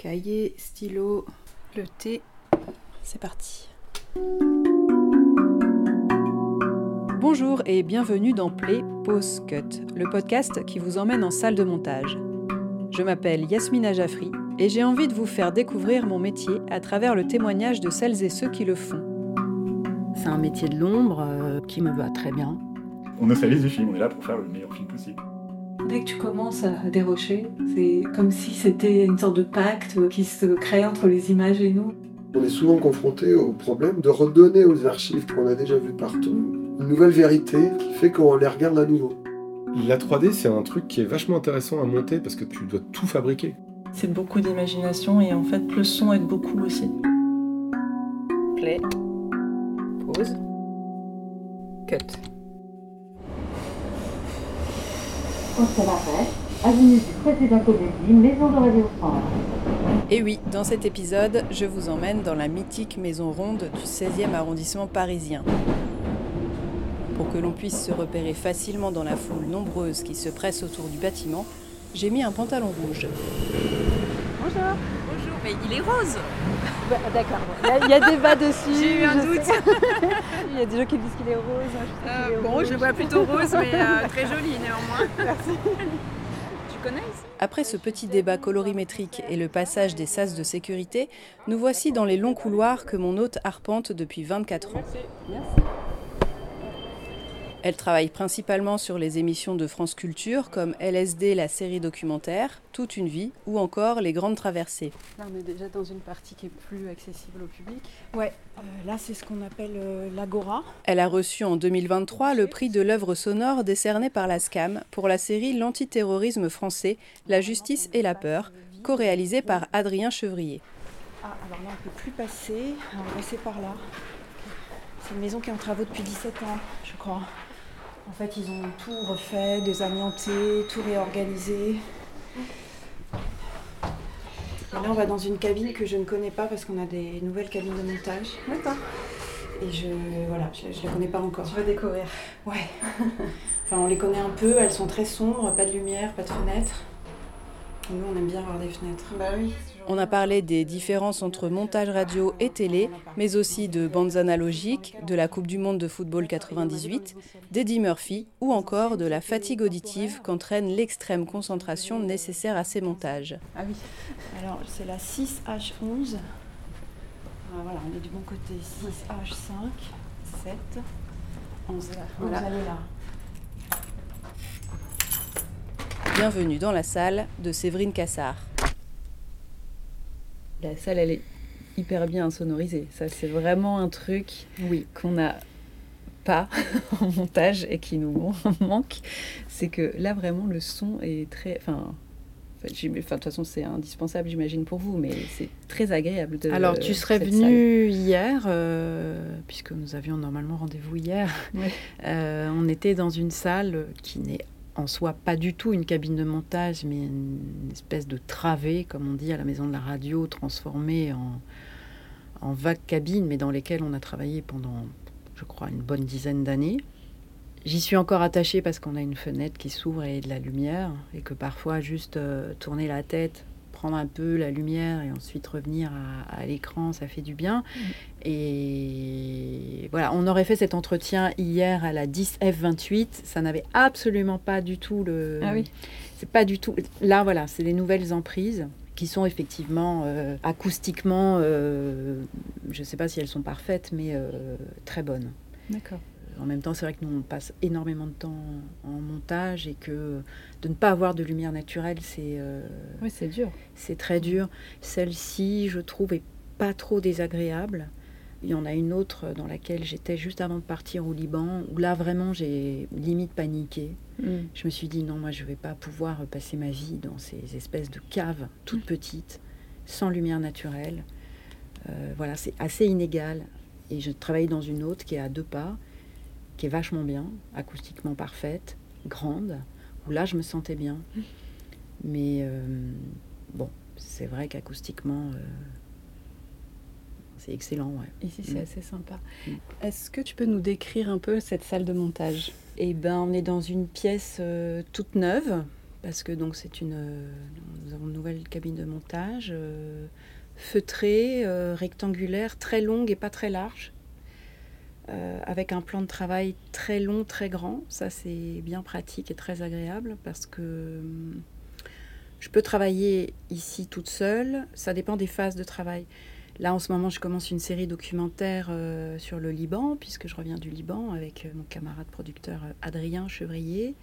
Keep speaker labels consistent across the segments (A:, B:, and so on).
A: Cahier, stylo, le thé. C'est parti. Bonjour et bienvenue dans Play Pause Cut, le podcast qui vous emmène en salle de montage. Je m'appelle Yasmina Jaffri et j'ai envie de vous faire découvrir mon métier à travers le témoignage de celles et ceux qui le font.
B: C'est un métier de l'ombre euh, qui me va très bien.
C: On ne fait du film, on est là pour faire le meilleur film possible.
D: Dès que tu commences à dérocher, c'est comme si c'était une sorte de pacte qui se crée entre les images et nous.
E: On est souvent confronté au problème de redonner aux archives qu'on a déjà vues partout une nouvelle vérité qui fait qu'on les regarde à nouveau.
F: La 3D, c'est un truc qui est vachement intéressant à monter parce que tu dois tout fabriquer.
G: C'est beaucoup d'imagination et en fait, le son aide beaucoup aussi.
A: Play. Pause. Cut.
H: Avenue du président Comédie, Maison de Radio France.
A: Et oui, dans cet épisode, je vous emmène dans la mythique maison ronde du 16e arrondissement parisien. Pour que l'on puisse se repérer facilement dans la foule nombreuse qui se presse autour du bâtiment, j'ai mis un pantalon rouge.
I: Bonjour.
A: Mais il est rose
I: Bah, D'accord, il y, a débat dessus.
A: J'ai eu un doute.
I: il y a des gens qui disent qu'il est rose. moi, je est
A: Bon,
I: rouge.
A: je le vois plutôt rose, mais euh, très joli néanmoins. Tu connais ici? Après ce petit débat colorimétrique et le passage des sas de sécurité, nous voici dans les longs couloirs que mon hôte arpente depuis 24 ans. Elle travaille principalement sur les émissions de France Culture comme LSD, la série documentaire, Toute une vie ou encore Les Grandes Traversées.
I: Là, on est déjà dans une partie qui est plus accessible au public.
B: Ouais, euh, là c'est ce qu'on appelle euh, l'agora.
A: Elle a reçu en 2023 le prix de l'œuvre sonore décerné par la SCAM pour la série L'antiterrorisme français, la justice et la peur, co-réalisée par Adrien Chevrier.
B: Ah, alors là on peut plus passer, on va passer par là. C'est une maison qui est en travaux depuis 17 ans, je crois. En fait, ils ont tout refait, désamianté, tout réorganisé. Et là, on va dans une cabine que je ne connais pas parce qu'on a des nouvelles cabines de montage.
I: D'accord.
B: Et je voilà, je, je la connais pas encore.
I: Tu vas découvrir.
B: Ouais. enfin, on les connaît un peu, elles sont très sombres, pas de lumière, pas de fenêtres. Nous, on aime bien avoir des fenêtres.
I: Bah oui.
A: On a parlé des différences entre montage radio et télé, mais aussi de bandes analogiques, de la Coupe du Monde de football 98, d'Eddie Murphy ou encore de la fatigue auditive qu'entraîne l'extrême concentration nécessaire à ces montages.
I: Ah oui.
B: Alors, c'est la 6H11. Ah, voilà, on est du bon côté. 6H5, 7, 11.
I: Voilà.
B: Vous allez là.
A: Bienvenue dans la salle de Séverine Cassard.
D: La salle, elle est hyper bien sonorisée. Ça, c'est vraiment un truc
B: Oui.
D: qu'on n'a pas en montage et qui nous manque. C'est que là, vraiment, le son est très. Enfin, de toute façon, c'est indispensable, j'imagine, pour vous, mais c'est très agréable de.
I: Alors, tu serais venu hier, euh, puisque nous avions normalement rendez-vous hier.
D: Ouais.
I: Euh, on était dans une salle qui n'est en soi pas du tout une cabine de montage, mais une espèce de travée, comme on dit à la maison de la radio, transformée en, en vague cabine, mais dans lesquelles on a travaillé pendant, je crois, une bonne dizaine d'années. J'y suis encore attachée parce qu'on a une fenêtre qui s'ouvre et de la lumière, et que parfois juste euh, tourner la tête, prendre un peu la lumière et ensuite revenir à, à l'écran, ça fait du bien. Et voilà, on aurait fait cet entretien hier à la 10F28, ça n'avait absolument pas du tout le...
D: Ah oui.
I: C'est pas du tout... Là, voilà, c'est les nouvelles emprises qui sont effectivement euh, acoustiquement, euh, je ne sais pas si elles sont parfaites, mais euh, très bonnes.
D: D'accord.
I: En même temps, c'est vrai que nous, on passe énormément de temps en montage et que de ne pas avoir de lumière naturelle, c'est euh,
D: Oui, c'est dur.
I: c'est très dur. Celle-ci, je trouve, est pas trop désagréable. Il y en a une autre dans laquelle j'étais juste avant de partir au Liban, où là, vraiment, j'ai limite paniqué.
D: Mm.
I: Je me suis dit, non, moi, je ne vais pas pouvoir passer ma vie dans ces espèces de caves toutes petites, sans lumière naturelle. Euh, voilà, c'est assez inégal. Et je travaille dans une autre qui est à deux pas, qui est vachement bien, acoustiquement parfaite, grande, où là, je me sentais bien. Mais euh, bon, c'est vrai qu'acoustiquement, euh, c'est excellent, ouais.
D: Ici, c'est
I: Mm.
D: assez sympa.
I: Mm.
D: Est-ce que tu peux nous décrire un peu cette salle de montage?
I: Eh ben, on est dans une pièce euh, toute neuve parce que donc c'est une, nous avons une nouvelle cabine de montage feutrée, rectangulaire, très longue et pas très large. Avec un plan de travail très long, très grand. Ça, c'est bien pratique et très agréable parce que hum, je peux travailler ici toute seule. Ça dépend des phases de travail. Là, en ce moment, je commence une série documentaire euh, sur le Liban, puisque je reviens du Liban avec euh, mon camarade producteur euh, Adrien Chevrier.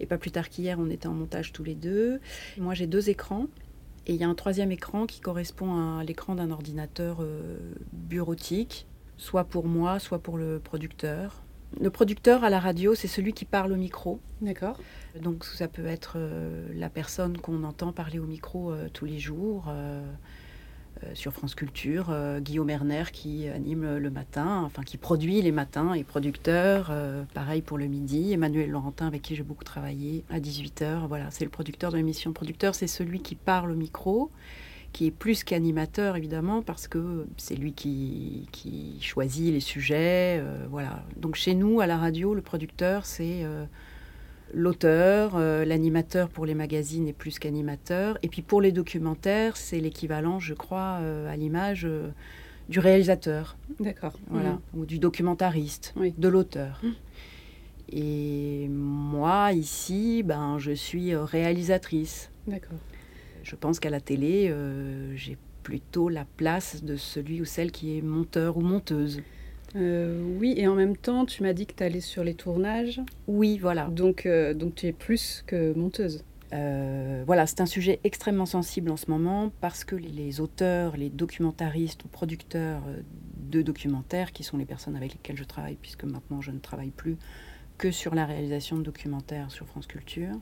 I: Et pas plus tard qu'hier, on était en montage tous les deux. Moi, j'ai deux écrans. Et il y a un troisième écran qui correspond à l'écran d'un ordinateur bureautique, soit pour moi, soit pour le producteur. Le producteur à la radio, c'est celui qui parle au micro.
D: D'accord.
I: Donc ça peut être la personne qu'on entend parler au micro tous les jours. Euh, sur France Culture, euh, Guillaume Erner qui anime le matin, enfin qui produit les matins et producteur, euh, pareil pour le midi, Emmanuel Laurentin avec qui j'ai beaucoup travaillé à 18h, voilà, c'est le producteur de l'émission. Producteur, c'est celui qui parle au micro, qui est plus qu'animateur évidemment parce que c'est lui qui, qui, choisit les sujets, voilà. Donc chez nous à la radio, le producteur c'est l'auteur, euh, l'animateur pour les magazines est plus qu'animateur. Et puis pour les documentaires, c'est l'équivalent, je crois, euh, à l'image euh, du réalisateur.
D: D'accord.
I: Voilà. Mmh. Ou du documentariste, de l'auteur. Mmh. Et moi, ici, ben, je suis réalisatrice.
D: D'accord.
I: Je pense qu'à la télé, j'ai plutôt la place de celui ou celle qui est monteur ou monteuse.
D: Euh, oui, et en même temps, tu m'as dit que tu allais sur les tournages.
I: Oui, voilà.
D: Donc, euh, donc tu es plus que monteuse.
I: Euh, voilà, c'est un sujet extrêmement sensible en ce moment parce que les auteurs, les documentaristes ou producteurs de documentaires, qui sont les personnes avec lesquelles je travaille, puisque maintenant je ne travaille plus que sur la réalisation de documentaires sur France Culture,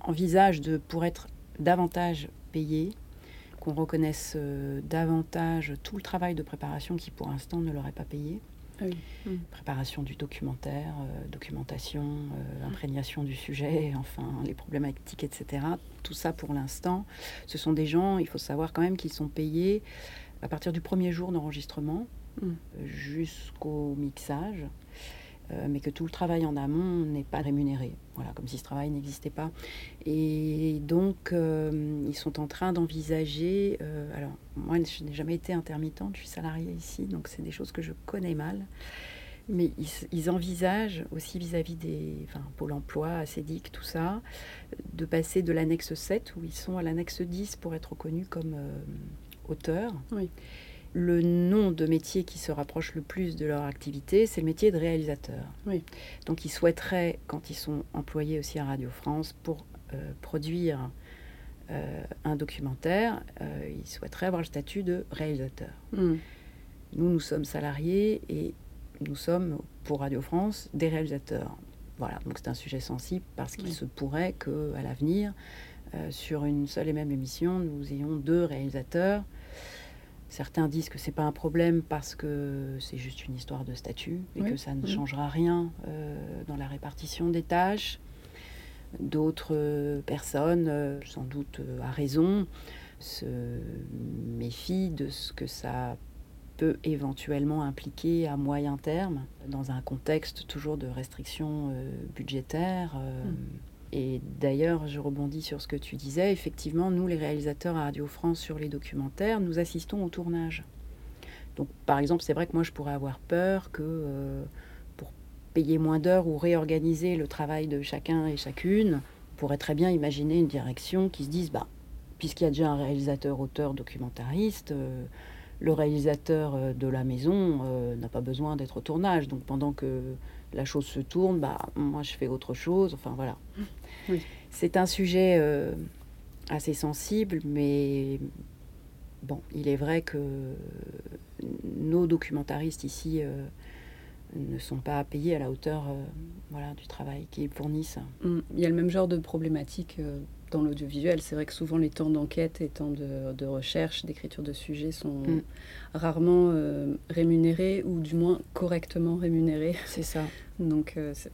I: envisagent de, pour être davantage payés, qu'on reconnaisse euh, davantage tout le travail de préparation qui pour l'instant ne leur est pas payé.
D: Ah
I: mm. Préparation du documentaire, euh, documentation, euh, imprégnation du sujet, enfin les problématiques, etc. Tout ça pour l'instant, ce sont des gens, il faut savoir quand même qu'ils sont payés à partir du premier jour d'enregistrement mm. jusqu'au mixage. Euh, mais que tout le travail en amont n'est pas rémunéré. Voilà, comme si ce travail n'existait pas. Et donc, euh, ils sont en train d'envisager. Euh, alors, moi, je n'ai jamais été intermittente, je suis salariée ici, donc c'est des choses que je connais mal. Mais ils, envisagent aussi vis-à-vis des enfin, Pôle emploi, ACEDIC, tout ça, de passer de l'annexe 7, où ils sont à l'annexe 10 pour être reconnus comme auteurs.
D: Oui
I: le nom de métier qui se rapproche le plus de leur activité, c'est le métier de réalisateur.
D: Oui.
I: Donc ils souhaiteraient, quand ils sont employés aussi à Radio France pour euh, produire euh, un documentaire, euh, ils souhaiteraient avoir le statut de réalisateur.
D: Hmm.
I: Nous, nous sommes salariés et nous sommes, pour Radio France, des réalisateurs. Voilà, donc c'est un sujet sensible parce qu'il se pourrait qu'à l'avenir, sur une seule et même émission, nous ayons deux réalisateurs Certains disent que c'est pas un problème parce que c'est juste une histoire de statut et que ça ne changera rien euh, dans la répartition des tâches. D'autres personnes, euh, sans doute euh, à raison, se méfient de ce que ça peut éventuellement impliquer à moyen terme dans un contexte toujours de restrictions budgétaires. Mm. Et d'ailleurs, je rebondis sur ce que tu disais. Effectivement, nous, les réalisateurs à Radio France sur les documentaires, nous assistons au tournage. Donc, par exemple, c'est vrai que moi, je pourrais avoir peur que euh, pour payer moins d'heures ou réorganiser le travail de chacun et chacune, on pourrait très bien imaginer une direction qui se dise, bah, puisqu'il y a déjà un réalisateur, auteur, documentariste, euh, le réalisateur euh, de la maison n'a pas besoin d'être au tournage. Donc, pendant que la chose se tourne, bah, moi, je fais autre chose. Enfin, voilà. C'est un sujet euh, assez sensible, mais bon, il est vrai que nos documentaristes ici euh, ne sont pas payés à la hauteur euh, voilà, du travail qu'ils fournissent.
D: Mm. Il y a le même genre de problématique dans l'audiovisuel. C'est vrai que souvent les temps d'enquête et temps de, recherche, d'écriture de sujets sont mm. rarement rémunérés ou du moins correctement rémunérés.
I: C'est ça.
D: Donc c'est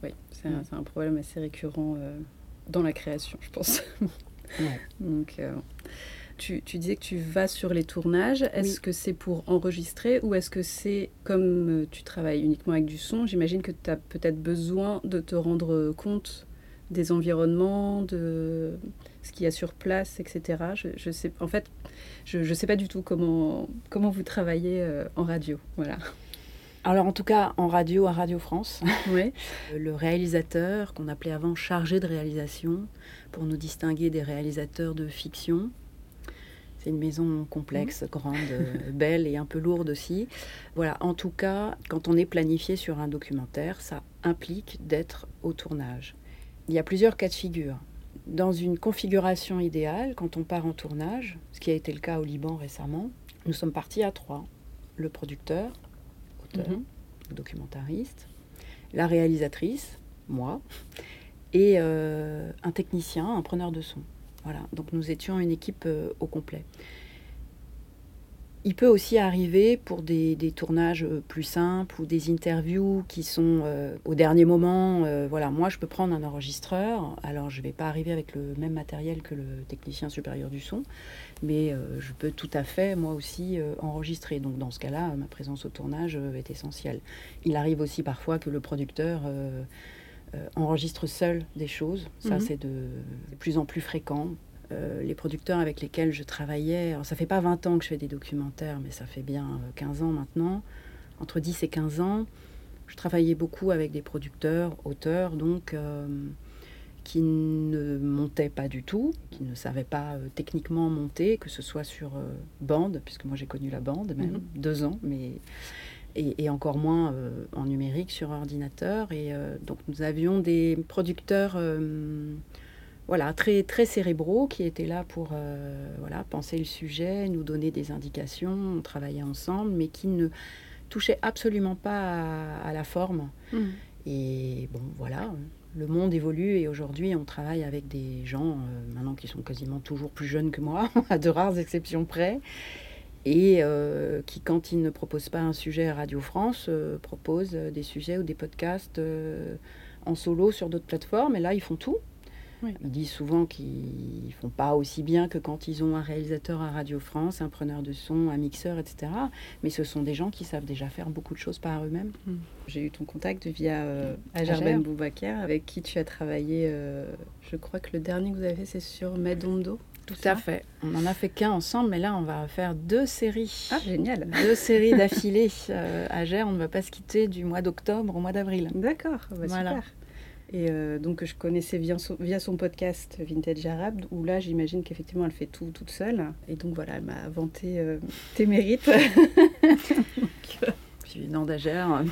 D: mm. un, problème assez récurrent dans la création, je pense. Donc, euh, tu, tu, disais que tu vas sur les tournages. Est-ce que c'est pour enregistrer ou est-ce que c'est comme euh, tu travailles uniquement avec du son? J'imagine que tu as peut-être besoin de te rendre compte
A: des environnements, de ce qu'il y a sur place, etc. Je, je sais, en fait, je ne sais pas du tout comment, comment vous travaillez euh, en radio. Voilà.
I: Alors en tout cas en radio à Radio France,
A: Oui.
I: le réalisateur qu'on appelait avant chargé de réalisation pour nous distinguer des réalisateurs de fiction. C'est une maison complexe, grande, euh, belle et un peu lourde aussi. Voilà, en tout cas, quand on est planifié sur un documentaire, ça implique d'être au tournage. Il y a plusieurs cas de figure. Dans une configuration idéale, quand on part en tournage, ce qui a été le cas au Liban récemment, nous sommes partis à trois. Le producteur,
A: Mhm.
I: documentariste, la réalisatrice, moi, et euh, un technicien, un preneur de son. Voilà, donc nous étions une équipe euh, au complet. Il peut aussi arriver pour des, des tournages euh, plus simples ou des interviews qui sont euh, au dernier moment. euh, voilà, moi je peux prendre un enregistreur. Alors je ne vais pas arriver avec le même matériel que le technicien supérieur du son, mais euh, je peux tout à fait moi aussi enregistrer. Donc dans ce cas-là, ma présence au tournage est essentielle. Il arrive aussi parfois que le producteur enregistre seul des choses. Ça,
A: Mhm.
I: c'est de, de plus en plus fréquent. Euh, les producteurs avec lesquels je travaillais, alors ça fait pas 20 ans que je fais des documentaires, mais ça fait bien euh, 15 ans maintenant, entre 10 et 15 ans, je travaillais beaucoup avec des producteurs, auteurs, donc euh, qui ne montaient pas du tout, qui ne savaient pas euh, techniquement monter, que ce soit sur euh, bande, puisque moi j'ai connu la bande même,
A: Mhm.
I: deux ans, mais et, et encore moins euh, en numérique sur ordinateur. Et euh, donc nous avions des producteurs euh, voilà, très, très cérébraux qui étaient là pour euh, voilà, penser le sujet, nous donner des indications, on travaillait ensemble, mais qui ne touchaient absolument pas à, à la forme.
A: Mhm.
I: Et bon, voilà, le monde évolue et aujourd'hui on travaille avec des gens euh, maintenant qui sont quasiment toujours plus jeunes que moi, à de rares exceptions près, et euh, qui, quand ils ne proposent pas un sujet à Radio France, euh, proposent des sujets ou des podcasts en solo sur d'autres plateformes. Et là, ils font tout.
A: Oui.
I: Ils disent souvent qu'ils font pas aussi bien que quand ils ont un réalisateur à Radio France, un preneur de son, un mixeur, etc. Mais ce sont des gens qui savent déjà faire beaucoup de choses par eux-mêmes.
A: J'ai eu ton contact via euh, Ajar
I: Ajar.
A: Ben Boubacar, avec qui tu as travaillé. euh, je crois que le dernier que vous avez fait, c'est sur Medondo.
I: Tout à fait. On n'en a fait qu'un ensemble, mais là, on va faire deux séries.
A: Ah, génial.
I: Deux séries d'affilée. Euh, à Gers, on ne va pas se quitter du mois d'octobre au mois d'avril.
A: D'accord, bah,
I: Voilà.
A: super. Et euh, donc, je connaissais via son, via son podcast Vintage Arabe, où là, j'imagine qu'effectivement, elle fait tout toute seule. Et donc, voilà, elle m'a vanté euh, tes mérites.
I: Puis Nanda Gers,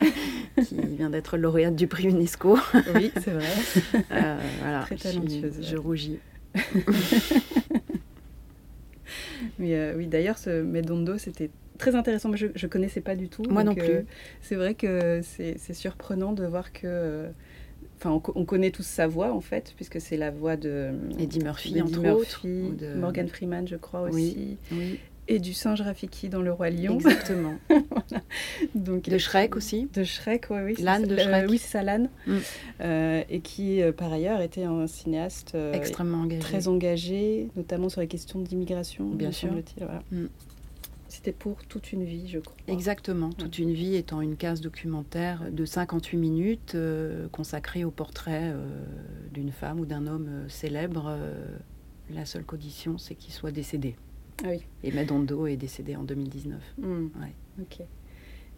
I: qui vient d'être lauréate du prix UNESCO.
A: oui, c'est vrai.
I: Euh, voilà,
A: Très talentueuse,
I: Je, rougis.
A: Mais euh, oui, d'ailleurs, ce Medondo, c'était très intéressant. Je ne connaissais pas du tout.
I: Moi
A: donc,
I: non plus.
A: euh, c'est vrai que c'est c'est surprenant de voir que. Euh, Enfin, on, co- on connaît tous sa voix, en fait, puisque c'est la voix de
I: Eddie Murphy, entre
A: Murphy,
I: autres. de-
A: Morgan Freeman, je crois
I: Oui.
A: aussi.
I: Oui,
A: Et du singe Rafiki dans Le Roi Lion.
I: exactement.
A: Donc,
I: De Shrek aussi.
A: De Shrek, oui, oui.
I: L'âne de
A: Euh,
I: Shrek.
A: oui, c'est ça, l'âne.
I: Mm.
A: Euh, et qui, euh, par ailleurs, était un cinéaste euh,
I: Extrêmement engagé.
A: très engagé, notamment sur les questions d'immigration,
I: Bien sûr.
A: voilà.
I: Mm.
A: C'était pour toute une vie, je crois.
I: Exactement, toute une vie étant une case documentaire de 58 minutes euh, consacrée au portrait euh, d'une femme ou d'un homme euh, célèbre. la seule condition, c'est qu'il soit décédé.
A: Ah oui.
I: Et Medondo est décédé en 2019.
A: Mm.
I: Ouais.
A: Ok.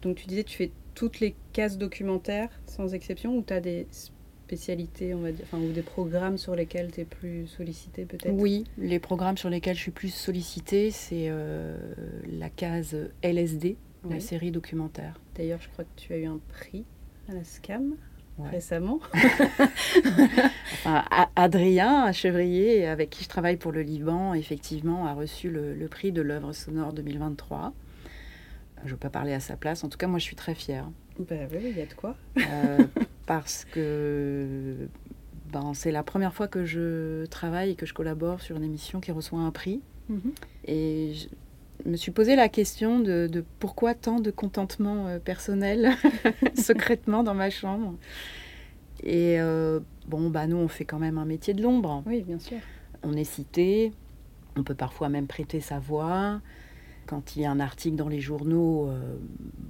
A: Donc tu disais, tu fais toutes les cases documentaires sans exception ou tu as des spécialités, on va dire, enfin, ou des programmes sur lesquels tu es plus sollicité peut-être?
I: Oui, les programmes sur lesquels je suis plus sollicitée, c'est euh, la case LSD, la série documentaire.
A: D'ailleurs, je crois que tu as eu un prix à la SCAM
I: Ouais.
A: récemment.
I: Enfin, Adrien Chevrier, avec qui je travaille pour le Liban, effectivement, a reçu le, le prix de l'œuvre sonore 2023. Je ne veux pas parler à sa place. En tout cas, moi, je suis très fière.
A: Bah oui, il y a de quoi.
I: Euh, parce que ben, c'est la première fois que je travaille et que je collabore sur une émission qui reçoit un prix.
A: Mhm.
I: Et je me suis posé la question de, de pourquoi tant de contentement euh, personnel secrètement dans ma chambre. Et euh, bon, bah nous, on fait quand même un métier de l'ombre.
A: Oui, bien sûr.
I: On est cité, on peut parfois même prêter sa voix. Quand il y a un article dans les journaux, euh,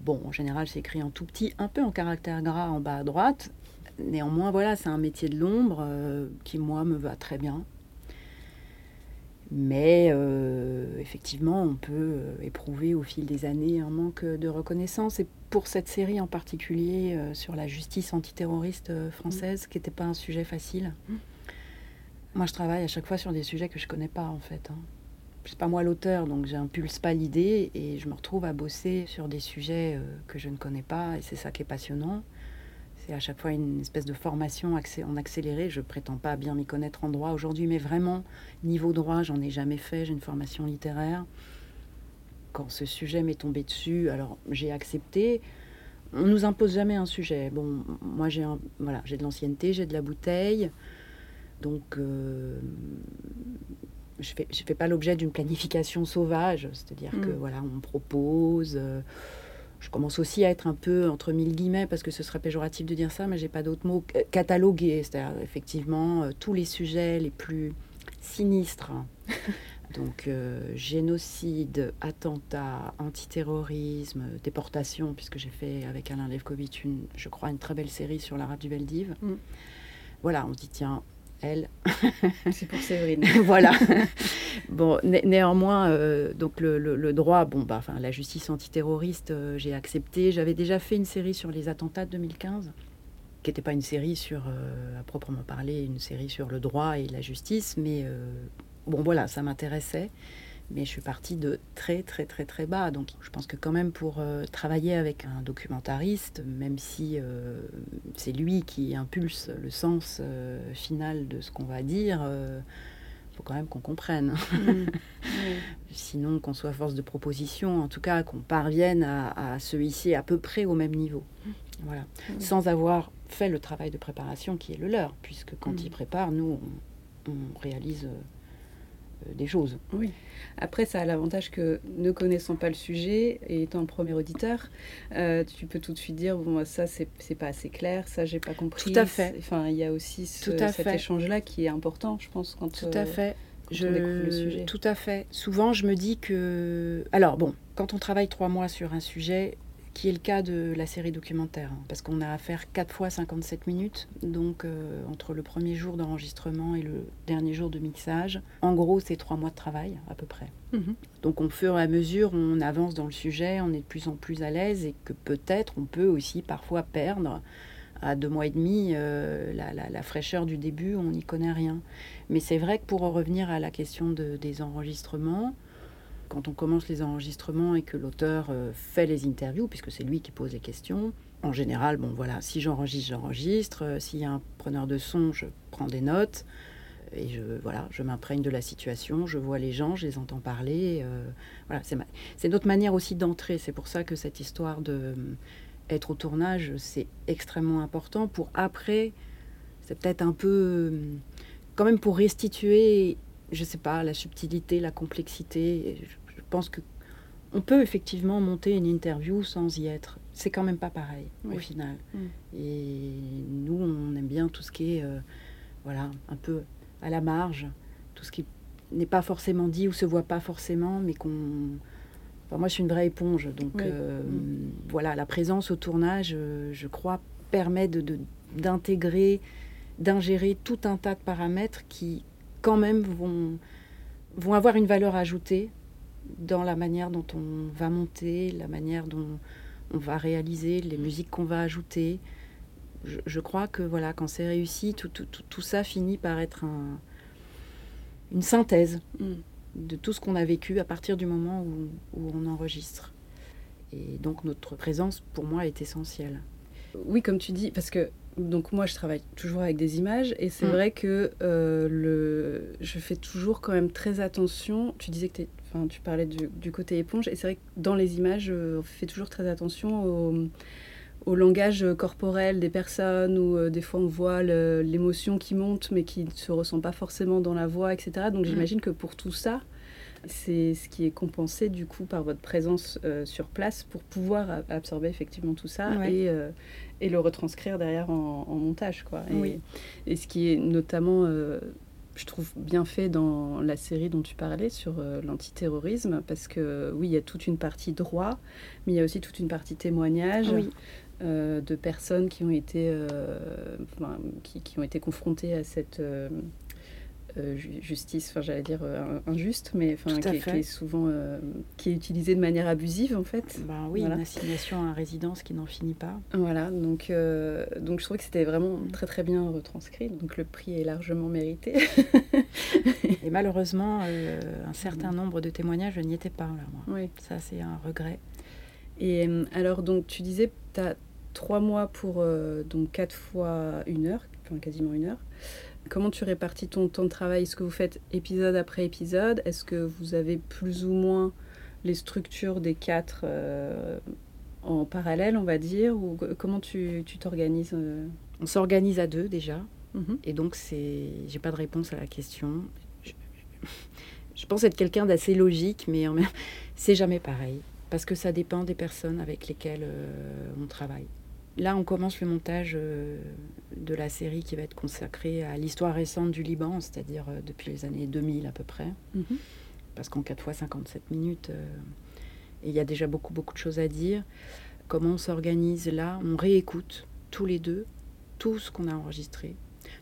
I: bon, en général, c'est écrit en tout petit, un peu en caractère gras en bas à droite. néanmoins, voilà, c'est un métier de l'ombre qui, moi, me va très bien. Mais effectivement, on peut éprouver au fil des années un manque de reconnaissance. Et pour cette série en particulier sur la justice antiterroriste française, qui n'était pas un sujet facile, mmh. moi je travaille à chaque fois sur des sujets que je ne connais pas en fait. Hein c'est pas moi l'auteur, donc j'impulse pas l'idée et je me retrouve à bosser sur des sujets euh, que je ne connais pas et c'est ça qui est passionnant. C'est à chaque fois une espèce de formation en accéléré. Je prétends pas bien m'y connaître en droit aujourd'hui, mais vraiment, niveau droit, j'en ai jamais fait. J'ai une formation littéraire. Quand ce sujet m'est tombé dessus, alors j'ai accepté. On nous impose jamais un sujet. Bon, moi j'ai voilà, j'ai de l'ancienneté, j'ai de la bouteille. Donc, euh, je ne fais, pas l'objet d'une planification sauvage, c'est-à-dire que mm. voilà, on propose. Euh, je commence aussi à être un peu entre mille guillemets parce que ce serait péjoratif de dire ça, mais j'ai pas d'autres mots. Cataloguer, c'est-à-dire effectivement euh, tous les sujets les plus sinistres. Donc euh, génocide, attentat, antiterrorisme, déportation, puisque j'ai fait avec Alain Levkovitch, une, je crois, une très belle série sur l'arabe du Veldiv. Mm. Voilà, on se dit, tiens, elle.
A: C'est pour Séverine.
I: voilà. bon, néanmoins, euh, donc le, droit, bon, bah, enfin, la justice antiterroriste, euh, j'ai accepté. J'avais déjà fait une série sur les attentats de 2015, qui n'était pas une série sur, euh, à proprement parler, une série sur le droit et la justice, mais bon, voilà, ça m'intéressait mais je suis partie de très très très très bas. Donc je pense que quand même pour euh, travailler avec un documentariste, même si euh, c'est lui qui impulse le sens euh, final de ce qu'on va dire, il faut quand même qu'on comprenne. Mm. Sinon qu'on soit force de proposition, en tout cas qu'on parvienne à, se hisser à peu près au même niveau. Voilà. Mm. Sans avoir fait le travail de préparation qui est le leur, puisque quand mm. il prépare, nous, on réalise des choses.
A: Oui. Après, ça a l'avantage que, ne connaissant pas le sujet et étant le premier auditeur, euh, tu peux tout de suite dire bon, ça, c'est pas assez clair, ça, j'ai pas compris.
I: Tout à fait.
A: Enfin, il y a aussi cet échange-là qui est important, je pense, quand,
I: tout à fait. je... on découvre le sujet. Tout à fait. Souvent, je me dis que. Alors, bon, quand on travaille trois mois sur un sujet, qui est le cas de la série documentaire, hein, parce qu'on a à faire 4 fois 57 minutes, donc euh, entre le premier jour d'enregistrement et le dernier jour de mixage. En gros, c'est trois mois de travail à peu près. Mhm. Donc, au fur et à mesure, on avance dans le sujet, on est de plus en plus à l'aise et que peut-être on peut aussi parfois perdre à deux mois et demi euh, la, fraîcheur du début, on n'y connaît rien. Mais c'est vrai que pour revenir à la question des enregistrements, quand on commence les enregistrements et que l'auteur euh, fait les interviews, puisque c'est lui qui pose les questions, en général, bon voilà, si j'enregistre, j'enregistre. Euh, s'il y a un preneur de son, je prends des notes et je voilà, je m'imprègne de la situation, je vois les gens, je les entends parler. Euh, voilà, c'est notre manière aussi d'entrer. C'est pour ça que cette histoire de être au tournage, c'est extrêmement important pour après. C'est peut-être un peu quand même pour restituer je sais pas, la subtilité, la complexité. Je, pense que on peut effectivement monter une interview sans y être. C'est quand même pas pareil au final. Mm. Et nous, on aime bien tout ce qui est, euh, voilà, un peu à la marge, tout ce qui n'est pas forcément dit ou se voit pas forcément, mais qu'on. moi, je suis une vraie éponge, donc euh, mm. voilà, la présence au tournage, euh, je crois, permet de d'intégrer, d'ingérer tout un tas de paramètres qui, quand même vont, vont avoir une valeur ajoutée dans la manière dont on va monter, la manière dont on va réaliser, les musiques qu'on va ajouter. Je, crois que voilà, quand c'est réussi, tout, tout, tout, ça finit par être un, une synthèse mm. de tout ce qu'on a vécu à partir du moment où, où on enregistre. Et donc notre présence, pour moi, est essentielle.
A: Oui, comme tu dis, parce que donc moi je travaille toujours avec des images et c'est mm. vrai que euh, le, je fais toujours quand même très attention. Tu disais que enfin, tu parlais du, côté éponge et c'est vrai que dans les images on fait toujours très attention au, au langage corporel des personnes où euh, des fois on voit l'émotion qui monte mais qui ne se ressent pas forcément dans la voix, etc. Donc mm. j'imagine que pour tout ça, c'est ce qui est compensé du coup par votre présence euh, sur place pour pouvoir absorber effectivement tout ça et, et le retranscrire derrière en, montage. Quoi. Et, oui. et ce qui est notamment, euh, je trouve, bien fait dans la série dont tu parlais sur euh, l'antiterrorisme, parce que oui, il y a toute une partie droit, mais il y a aussi toute une partie témoignage. de personnes qui ont été, enfin, qui, qui, ont été confrontées à cette euh, justice, enfin j'allais dire euh, injuste, mais enfin qui, qui, est souvent euh, qui est utilisée de manière abusive en fait.
I: Ben oui, une assignation à résidence qui n'en finit pas.
A: Voilà, donc donc je trouvais que c'était vraiment très très bien retranscrit, donc le prix est largement mérité.
I: Et malheureusement, un certain nombre de témoignages n'y étaient pas là, moi. Oui. Ça c'est un regret.
A: Et alors donc tu disais, tu as trois mois pour donc quatre fois une heure, enfin quasiment une heure. Comment tu répartis ton temps de travail? Est-ce que vous faites épisode après épisode? Est-ce que vous avez plus ou moins les structures des quatre euh, en parallèle, on va dire? Ou comment tu t'organises euh?
I: On s'organise à deux déjà. Mhm. Et donc, c'est, j'ai pas de réponse à la question. Je, pense être quelqu'un d'assez logique, mais en même... c'est jamais pareil. Parce que ça dépend des personnes avec lesquelles euh, on travaille. Là, on commence le montage euh, de la série qui va être consacrée à l'histoire récente du Liban, c'est-à-dire euh, depuis les années 2000 à peu près. Mhm. Parce qu'en 4 fois 57 minutes, euh, il y a déjà beaucoup, beaucoup de choses à dire. Comment on s'organise là On réécoute tous les deux tout ce qu'on a enregistré.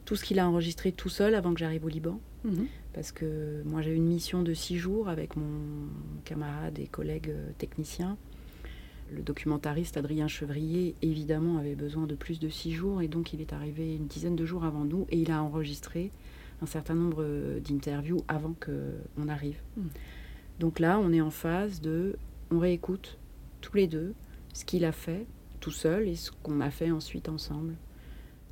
I: Tout ce qu'il a enregistré tout seul avant que j'arrive au Liban. Mhm. Parce que moi, j'ai une mission de six jours avec mon camarade et collègue technicien le documentariste Adrien Chevrier, évidemment, avait besoin de plus de six jours et donc il est arrivé une dizaine de jours avant nous et il a enregistré un certain nombre d'interviews avant qu'on arrive. Hmm. Donc là, on est en phase de, on réécoute tous les deux ce qu'il a fait tout seul et ce qu'on a fait ensuite ensemble.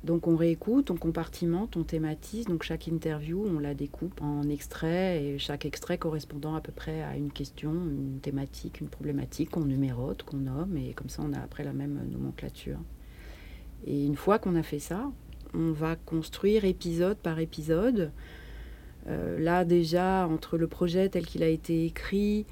I: Donc on réécoute, on compartimente, on thématise. Donc chaque interview, on la découpe en extraits et chaque extrait correspondant à peu près à une question, une thématique, une problématique qu'on numérote, qu'on nomme et comme ça on a après la même nomenclature. Et une fois qu'on a fait ça, on va construire épisode par épisode. Euh, là déjà, entre le projet tel qu'il a été écrit,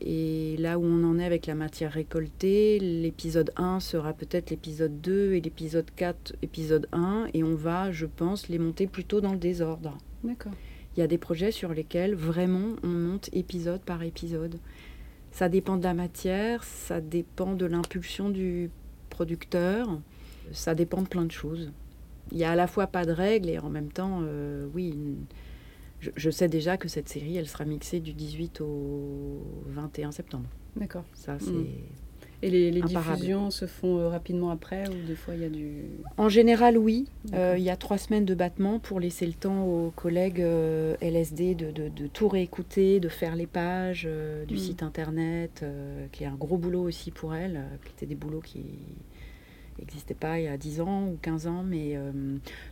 I: et là où on en est avec la matière récoltée, l'épisode 1 sera peut-être l'épisode 2 et l'épisode 4, épisode 1. Et on va, je pense, les monter plutôt dans le désordre.
A: D'accord.
I: Il y a des projets sur lesquels vraiment on monte épisode par épisode. Ça dépend de la matière, ça dépend de l'impulsion du producteur, ça dépend de plein de choses. Il n'y a à la fois pas de règles et en même temps, euh, oui, je, sais déjà que cette série, elle sera mixée du 18 au 21 septembre.
A: D'accord.
I: Ça, mm. c'est.
A: Et les, diffusions se font euh, rapidement après ou des fois il y a du...
I: En général, oui. Euh, il y a trois semaines de battement pour laisser le temps aux collègues euh, LSD de, de, de, tout réécouter, de faire les pages du mm. site internet, qui est un gros boulot aussi pour elles, qui étaient des boulots qui, n'existait pas il y a 10 ans ou 15 ans. Mais, euh,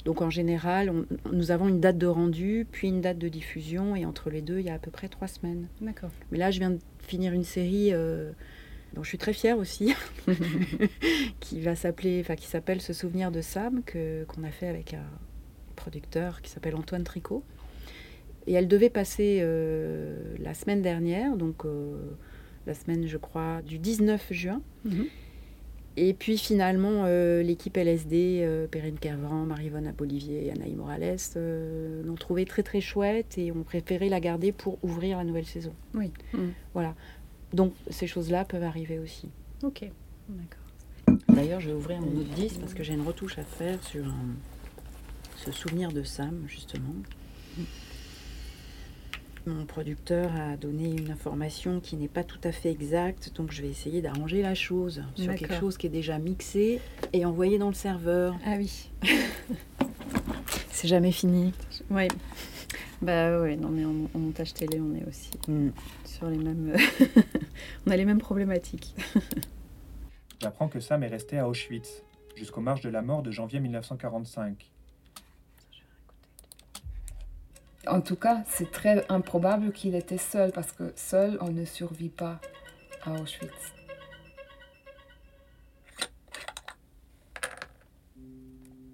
I: donc en général, nous avons une date de rendu, puis une date de diffusion, et entre les deux, il y a à peu près trois semaines.
A: D'accord.
I: Mais là, je viens de finir une série euh, dont je suis très fière aussi, qui va s'appeler, enfin qui s'appelle Ce souvenir de Sam, que, qu'on a fait avec un producteur qui s'appelle Antoine Tricot. Et elle devait passer euh, la semaine dernière, donc la semaine, je crois, du 19 juin. Mhm. Et puis finalement, euh, l'équipe LSD, euh, Perrine Kervran, Marie-Vonne Apolivier et Anaï Morales euh, l'ont trouvée très très chouette et ont préféré la garder pour ouvrir la nouvelle saison.
A: Oui.
I: Mm. Voilà. Donc ces choses-là peuvent arriver aussi.
A: Ok, d'accord.
I: D'ailleurs, je vais ouvrir mon autre disque parce que j'ai une retouche à faire sur ce souvenir de Sam, justement. Mon producteur a donné une information qui n'est pas tout à fait exacte, donc je vais essayer d'arranger la chose sur quelque chose qui est déjà mixé et envoyé dans le serveur.
A: Ah oui.
I: C'est jamais fini.
A: Oui. Bah oui, non mais en, montage télé, on est aussi mm. sur les mêmes. on a les mêmes problématiques.
J: J'apprends que Sam est resté à Auschwitz jusqu'aux marches de la mort de janvier 1945.
K: En tout cas, c'est très improbable qu'il était seul parce que seul, on ne survit pas à Auschwitz.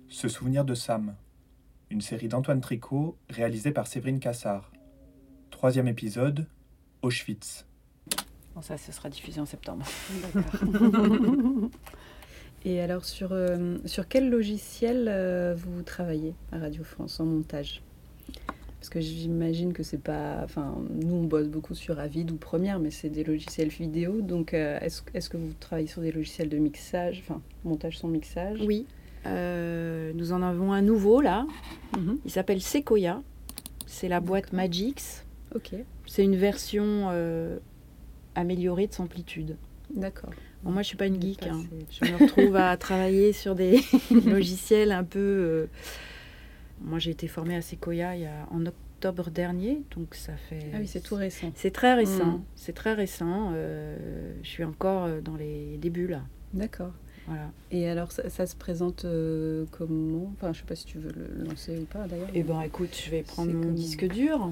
J: Ce souvenir de Sam, une série d'Antoine Tricot réalisée par Séverine Cassard. Troisième épisode, Auschwitz.
I: Bon, ça, ce sera diffusé en septembre.
A: D'accord. Et alors, sur, euh, sur quel logiciel euh, vous travaillez à Radio France en montage? Parce que j'imagine que c'est pas. Enfin, nous, on bosse beaucoup sur Avid ou Premiere, mais c'est des logiciels vidéo. Donc, euh, est-ce est que vous travaillez sur des logiciels de mixage, enfin, montage sans mixage?
I: Oui. Euh, nous en avons un nouveau là. Mhm. Il s'appelle Sequoia. C'est la boîte Magix.
A: Ok.
I: C'est une version euh, améliorée de Samplitude.
A: D'accord.
I: Bon, moi, je suis pas une geek. Hein. Je me retrouve à travailler sur des logiciels un peu. Euh, moi, j'ai été formée à Sequoia il y a, en octobre dernier, donc ça fait.
A: Ah oui, c'est tout récent.
I: C'est très récent. Mm. C'est très récent. Euh, je suis encore dans les débuts là.
A: D'accord.
I: Voilà.
A: Et alors, ça, se présente euh, comment? Enfin, je sais pas si tu veux le lancer ou pas d'ailleurs.
I: Eh ben, écoute, je vais prendre mon disque dur.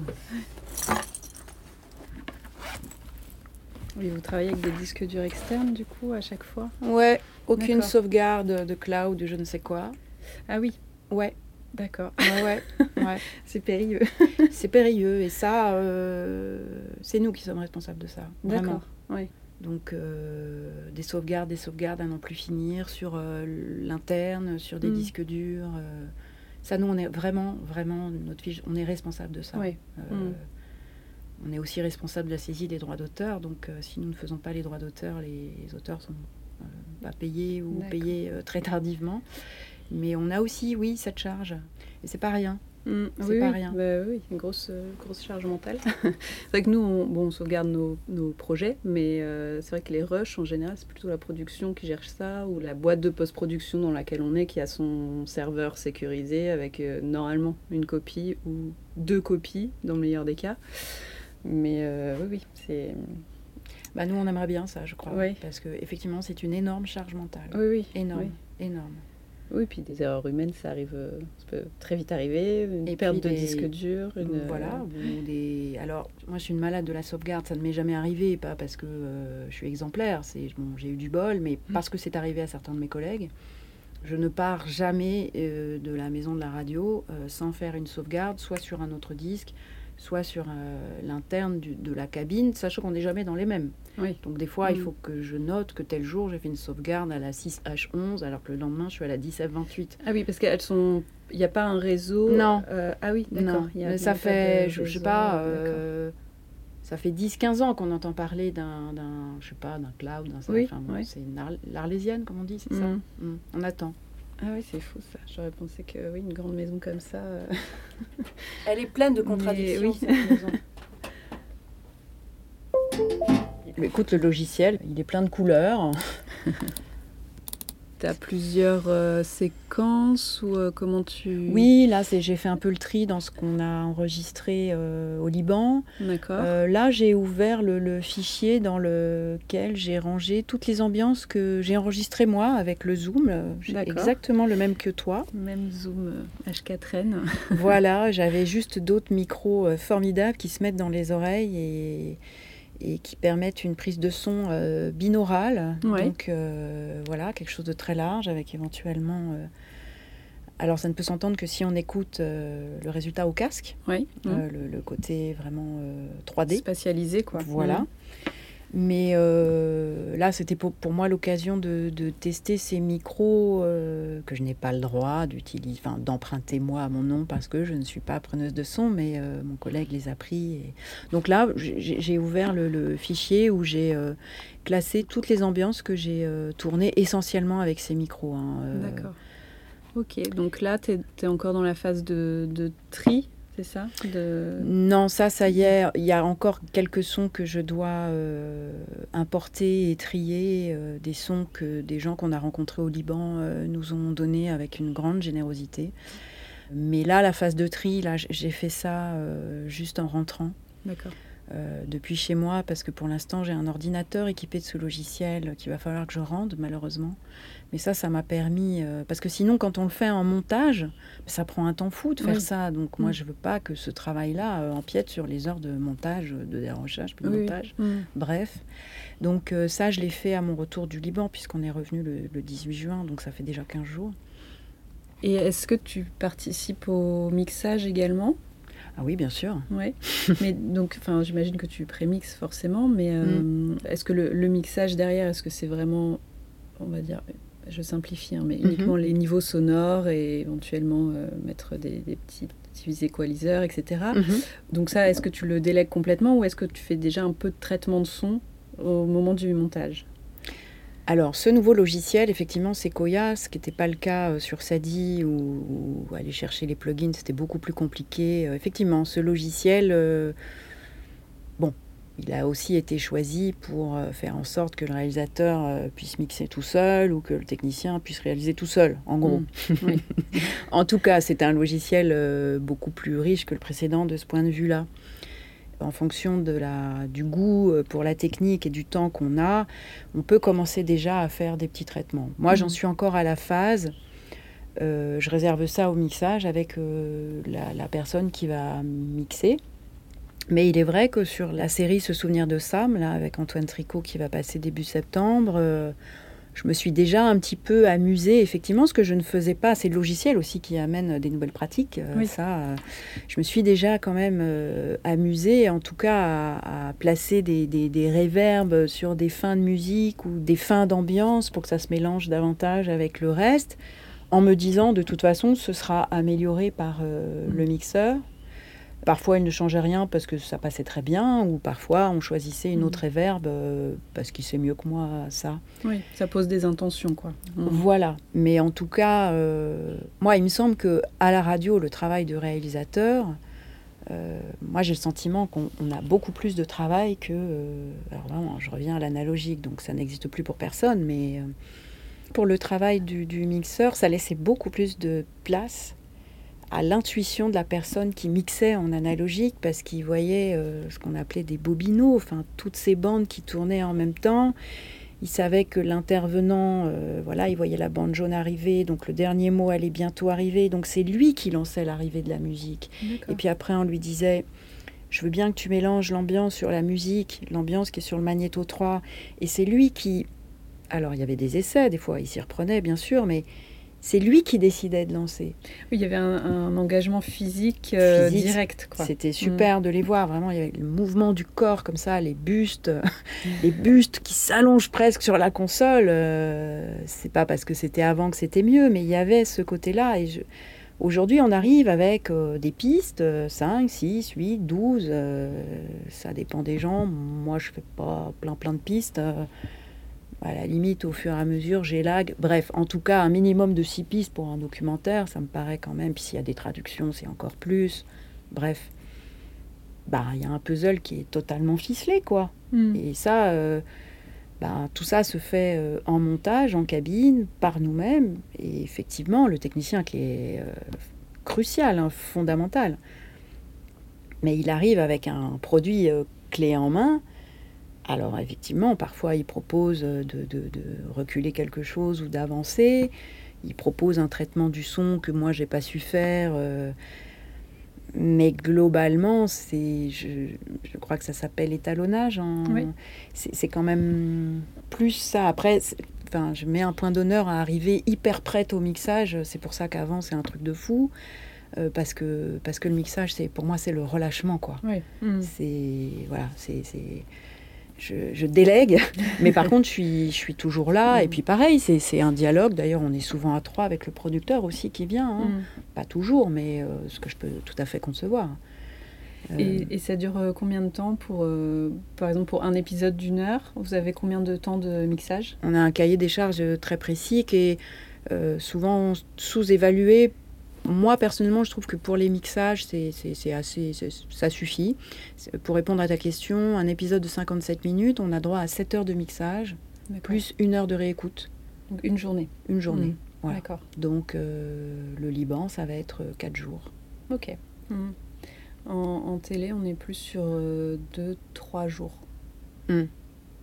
A: Oui, vous travaillez avec des disques durs externes du coup à chaque fois?
I: Ouais, aucune sauvegarde de cloud ou je ne sais quoi.
A: Ah oui
I: Ouais.
A: D'accord.
I: Ouais, ouais.
A: c'est périlleux.
I: c'est périlleux et ça, euh, c'est nous qui sommes responsables de ça. D'accord.
A: Ouais.
I: Donc euh, des sauvegardes, des sauvegardes à n'en plus finir sur euh, l'interne, sur des mm. disques durs. Ça, nous, on est vraiment, vraiment, notre fiche, on est responsable de ça.
A: Mm.
I: On est aussi responsable de la saisie des droits d'auteur. Donc si nous ne faisons pas les droits d'auteur, les, auteurs sont pas payés ou payés très tardivement. Mais on a aussi, oui, cette charge. Et c'est pas rien.
A: Mm, c'est pas rien. Bah oui, une grosse, euh, grosse charge mentale. c'est vrai que nous, on, bon, on sauvegarde nos, nos projets, mais euh, c'est vrai que les rushs, en général, c'est plutôt la production qui gère ça, ou la boîte de post-production dans laquelle on est, qui a son serveur sécurisé avec euh, normalement une copie ou deux copies, dans le meilleur des cas. Mais oui, oui, c'est...
I: Bah nous, on aimerait bien ça, je crois. Oui. Parce qu'effectivement, c'est une énorme charge mentale.
A: Oui, oui.
I: Énorme, énorme.
A: Oui, puis des erreurs humaines, ça arrive, euh, ça peut très vite arriver, une perte de disque dur. Une...
I: Voilà. Des... Alors, moi, je suis une malade de la sauvegarde, ça ne m'est jamais arrivé, pas parce que euh, je suis exemplaire, c'est bon, j'ai eu du bol, mais mm. parce que c'est arrivé à certains de mes collègues. Je ne pars jamais euh, de la maison de la radio sans faire une sauvegarde, soit sur un autre disque, soit sur l'interne de la cabine, sachant qu'on n'est jamais dans les mêmes. Donc des fois, il mm. faut que je note que tel jour, j'ai fait une sauvegarde à la 6H11, alors que le lendemain, je suis à la 10F28.
A: Ah oui, parce qu'elles sont... Il n'y a pas un réseau
I: Non.
A: Euh, ah oui, d'accord.
I: Mais ça fait, je, ne sais pas, euh, ça fait 10-15 ans qu'on entend parler d'un, je sais pas, d'un cloud, d'un...
A: Oui,
I: C'est l'arlésienne, comme on dit, c'est ça mm. Mm. On attend.
A: Ah oui, c'est fou ça. J'aurais pensé que oui, une grande maison comme ça. Euh,
I: Elle est pleine de contradictions. cette maison. Écoute, le logiciel, il est plein de couleurs.
A: tu as plusieurs euh, séquences ou euh, comment tu...
I: Oui, là, j'ai fait un peu le tri dans ce qu'on a enregistré euh, au Liban.
A: D'accord.
I: là, j'ai ouvert le, fichier dans lequel j'ai rangé toutes les ambiances que j'ai enregistrées moi avec le Zoom. exactement le même que toi.
A: Même Zoom H4n.
I: voilà, j'avais juste d'autres micros formidables qui se mettent dans les oreilles et et qui permettent une prise de son euh, binaurale. Donc euh, voilà, quelque chose de très large avec éventuellement. Euh, alors ça ne peut s'entendre que si on écoute le résultat au casque,
A: oui.
I: le, côté vraiment 3D.
A: Spatialisé quoi.
I: Voilà. Mais euh, là, c'était pour, pour, moi l'occasion de, de, tester ces micros euh, que je n'ai pas le droit d'utiliser, d'emprunter moi à mon nom parce que je ne suis pas preneuse de son, mais euh, mon collègue les a pris. Donc là, j'ai ouvert le, le, fichier où j'ai classé toutes les ambiances que j'ai tournées essentiellement avec ces micros. Hein,
A: D'accord. Ok, donc là, tu es, es, encore dans la phase de, de tri c'est ça
I: Non, ça, ça y est. Il y a encore quelques sons que je dois euh, importer et trier, euh, des sons que des gens qu'on a rencontrés au Liban euh, nous ont donnés avec une grande générosité. Mais là, la phase de tri, là, j'ai fait ça juste en rentrant.
A: D'accord.
I: Depuis chez moi, parce que pour l'instant, j'ai un ordinateur équipé de ce logiciel qu'il va falloir que je rende, malheureusement. Mais ça, ça m'a permis. Euh, parce que sinon, quand on le fait en montage, ça prend un temps fou de faire ça. Donc, moi, mm. je veux pas que ce travail-là euh, empiète sur les heures de montage, de dérochage, puis de montage. Mm. Bref. Donc, euh, ça, je l'ai fait à mon retour du Liban, puisqu'on est revenu le, 18 juin. Donc, ça fait déjà 15 jours.
A: Et est-ce que tu participes au mixage également?
I: Ah oui, bien sûr.
A: Ouais. mais donc, enfin, j'imagine que tu prémixes forcément, mais mm. est-ce que le, mixage derrière, est-ce que c'est vraiment, on va dire, je simplifie, hein, mais mhm. uniquement les niveaux sonores et éventuellement euh, mettre des, petites diviser equalizer, etc. Donc ça, est-ce que tu le délègues complètement ou est-ce que tu fais déjà un peu de traitement de son au moment du montage?
I: Alors, ce nouveau logiciel, effectivement, c'est Koya, ce qui n'était pas le cas euh, sur Sadi ou, aller chercher les plugins, c'était beaucoup plus compliqué. Euh, effectivement, ce logiciel, euh, bon, il a aussi été choisi pour faire en sorte que le réalisateur puisse mixer tout seul ou que le technicien puisse réaliser tout seul, en gros. Mm. en tout cas, c'est un logiciel beaucoup plus riche que le précédent de ce point de vue-là en fonction de la, du goût euh, pour la technique et du temps qu'on a, on peut commencer déjà à faire des petits traitements. Moi, j'en mhm. suis encore à la phase. Euh, je réserve ça au mixage avec euh, la, personne qui va mixer. Mais il est vrai que sur la série Se souvenir de Sam, là, avec Antoine Tricot qui va passer début septembre, je me suis déjà un petit peu amusée. Effectivement, ce que je ne faisais pas, c'est le logiciel aussi qui amène des nouvelles pratiques. Euh, ça, euh, je me suis déjà quand même euh, amusée, en tout cas, à, placer des, des, des réverbes sur des fins de musique ou des fins d'ambiance pour que ça se mélange davantage avec le reste, en me disant de toute façon, ce sera amélioré par le mixeur. Parfois, il ne changeait rien parce que ça passait très bien, ou parfois, on choisissait une mm. autre réverbe euh, parce qu'il sait mieux que moi ça.
A: Oui, ça pose des intentions, quoi.
I: Mm. Voilà. Mais en tout cas, euh, moi, il me semble que à la radio, le travail de réalisateur, euh, moi, j'ai le sentiment qu'on a beaucoup plus de travail que. alors vraiment, je reviens à l'analogique, donc ça n'existe plus pour personne, mais pour le travail du, du mixeur, ça laissait beaucoup plus de place à l'intuition de la personne qui mixait en analogique parce qu'il voyait euh, ce qu'on appelait des bobineaux, enfin toutes ces bandes qui tournaient en même temps. Il savait que l'intervenant, euh, voilà, il voyait la bande jaune arriver, donc le dernier mot allait bientôt arriver, donc c'est lui qui lançait l'arrivée de la musique. Et puis après, on lui disait, je veux bien que tu mélanges l'ambiance sur la musique, l'ambiance qui est sur le magnéto 3, et c'est lui qui... Alors il y avait des essais, des fois il s'y reprenait bien sûr, mais c'est lui qui décidait de lancer.
A: Oui, il y avait un, engagement physique, euh, direct.
I: C'était super mm. de les voir, vraiment. Il y avait le mouvement du corps comme ça, les bustes, les bustes qui s'allongent presque sur la console. Euh, c'est pas parce que c'était avant que c'était mieux, mais il y avait ce côté-là. Et aujourd'hui, on arrive avec euh, des pistes, 5, 6, 8, 12. ça dépend des gens. Moi, je fais pas plein plein de pistes à la limite, au fur et à mesure, j'ai lag. Bref, en tout cas, un minimum de six pistes pour un documentaire, ça me paraît quand même. Puis s'il y a des traductions, c'est encore plus. Bref, bah il y a un puzzle qui est totalement ficelé, quoi. Hmm. Et ça, euh, bah, tout ça se fait euh, en montage, en cabine, par nous-mêmes. Et effectivement, le technicien qui est euh, crucial, hein, fondamental. Mais il arrive avec un produit clé en main alors effectivement, parfois il propose de, reculer quelque chose ou d'avancer. Il propose un traitement du son que moi j'ai pas su faire. Euh, mais globalement, c'est, je, crois que ça s'appelle étalonnage. Hein. C'est quand même plus ça. Après, enfin, je mets un point d'honneur à arriver hyper prête au mixage. C'est pour ça qu'avant, c'est un truc de fou. Euh, parce, que, parce que le mixage, c'est pour moi, c'est le relâchement. quoi. Mmh. C'est. Voilà, c'est je, délègue, mais par contre, je suis, je suis toujours là. Et puis pareil, c'est un dialogue. D'ailleurs, on est souvent à trois avec le producteur aussi qui vient. Hein. Mm. Pas toujours, mais euh, ce que je peux tout à fait concevoir.
A: Et, euh, ça dure euh, combien de temps pour, par exemple, pour un épisode d'une heure Vous avez combien de temps de mixage?
I: On a un cahier des charges très précis qui est souvent sous-évalué moi, personnellement, je trouve que pour les mixages, c'est assez, ça suffit. Pour répondre à ta question, un épisode de 57 minutes, on a droit à 7 heures de mixage, plus une heure de réécoute.
A: Donc une journée
I: Une journée, mmh. D'accord. Donc euh, le Liban, ça va être 4 jours.
A: Ok. Mmh. En, télé, on est plus sur 2-3 euh, jours. Mmh.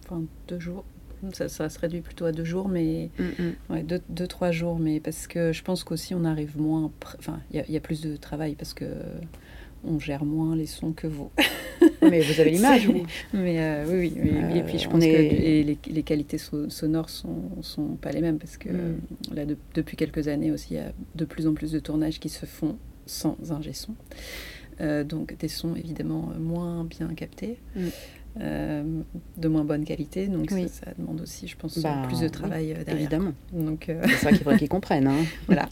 A: Enfin, 2 jours, ça, se réduit plutôt à deux jours, mais mm, mm. ouais, deux, trois jours. Mais parce que je pense qu'aussi on arrive moins. Enfin, il y, a plus de travail parce que on gère moins les sons que vous.
I: mais vous avez l'image, vous.
A: Mais euh, oui, oui. et puis je pense que les, les, qualités sonores sont, sont pas les mêmes parce que mm. là, depuis quelques années aussi, il y a de plus en plus de tournages qui se font sans ingé son. Euh, donc des sons évidemment moins bien captés. Euh, de moins bonne qualité. Donc ça, demande aussi, je pense, bah, plus de travail euh, derrière.
I: Évidemment.
A: Donc
I: euh, c'est ça qu'il faudrait qu'ils comprennent. Hein.
A: voilà.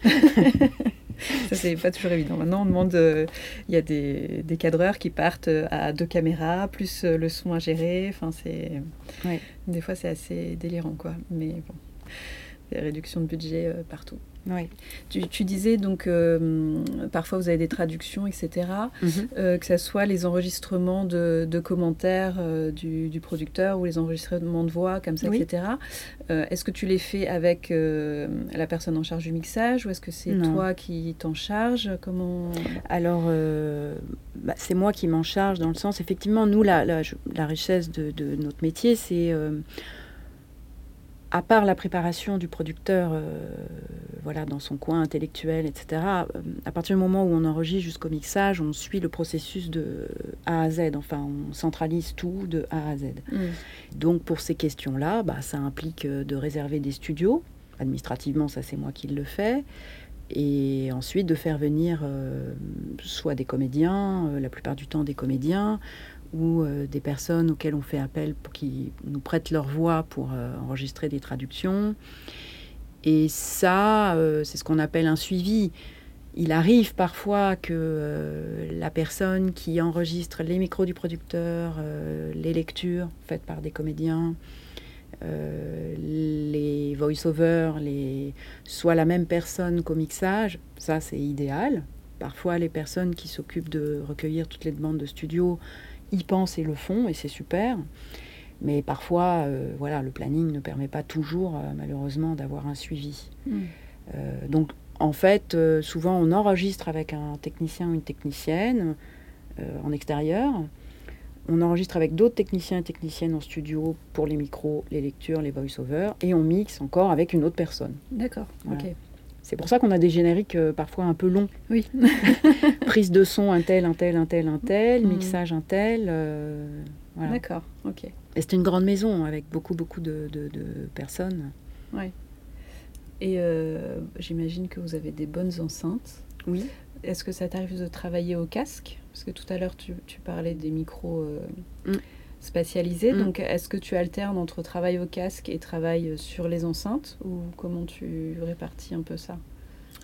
A: Ça, c'est pas toujours évident. Maintenant, on demande. euh, Il y a des, des cadreurs qui partent à deux caméras, plus le son à gérer. Enfin, c'est. Des fois, c'est assez délirant, quoi. Mais bon. Des réductions de budget partout.
I: Oui.
A: Tu, tu disais donc, euh, parfois vous avez des traductions, etc.
I: Mhm.
A: Euh, que ce soit les enregistrements de, de commentaires euh, du, du producteur ou les enregistrements de voix, comme ça,
I: Oui.
A: etc. Est-ce que tu les fais avec la personne en charge du mixage ou est-ce que c'est toi qui t'en charges? Comment?
I: Alors, bah, c'est moi qui m'en charge dans le sens, effectivement, nous, la, la, richesse de, de notre métier, c'est, à part la préparation du producteur, euh, voilà, dans son coin intellectuel, etc., euh, à partir du moment où on enregistre jusqu'au mixage, on suit le processus de A à Z, enfin, on centralise tout de A à Z. Donc pour ces questions-là, bah, ça implique euh, de réserver des studios. Administrativement, ça c'est moi qui le fais. Et ensuite de faire venir euh, soit des comédiens, euh, la plupart du temps des comédiens, ou euh, des personnes auxquelles on fait appel pour qu'ils nous prêtent leur voix pour euh, enregistrer des traductions. Et ça, euh, c'est ce qu'on appelle un suivi. Il arrive parfois que la personne qui enregistre les micros du producteur, les lectures faites par des comédiens, les voice-overs, les... soit la même personne qu'au mixage, ça c'est idéal. Parfois les personnes qui s'occupent de recueillir toutes les demandes de studio y pensent et le font, et c'est super. Mais parfois, euh, voilà, le planning ne permet pas toujours, euh, malheureusement, d'avoir un suivi. Euh, donc, en fait, souvent, on enregistre avec un technicien ou une technicienne en extérieur. On enregistre avec d'autres techniciens et techniciennes en studio pour les micros, les lectures, les voice-overs, et on mixe encore avec une autre personne.
A: D'accord,
I: Voilà.
A: ok.
I: C'est pour ça qu'on a des génériques euh, parfois un peu longs.
A: Oui.
I: Prise de son, un tel, un tel, un tel, un tel,
A: Mhm.
I: mixage, un tel. euh, voilà.
A: D'accord, ok.
I: Et c'est une grande maison avec beaucoup, beaucoup de, de- de personnes.
A: Ouais. Et euh, j'imagine que vous avez des bonnes enceintes.
I: Oui.
A: Est-ce que ça t'arrive de travailler au casque? Parce que tout à l'heure, tu, tu parlais des micros euh,
I: Mm.
A: Spatialisés.
I: Mm.
A: Donc, est-ce que tu alternes entre travail au casque et travail sur les enceintes Ou comment tu répartis un peu ça?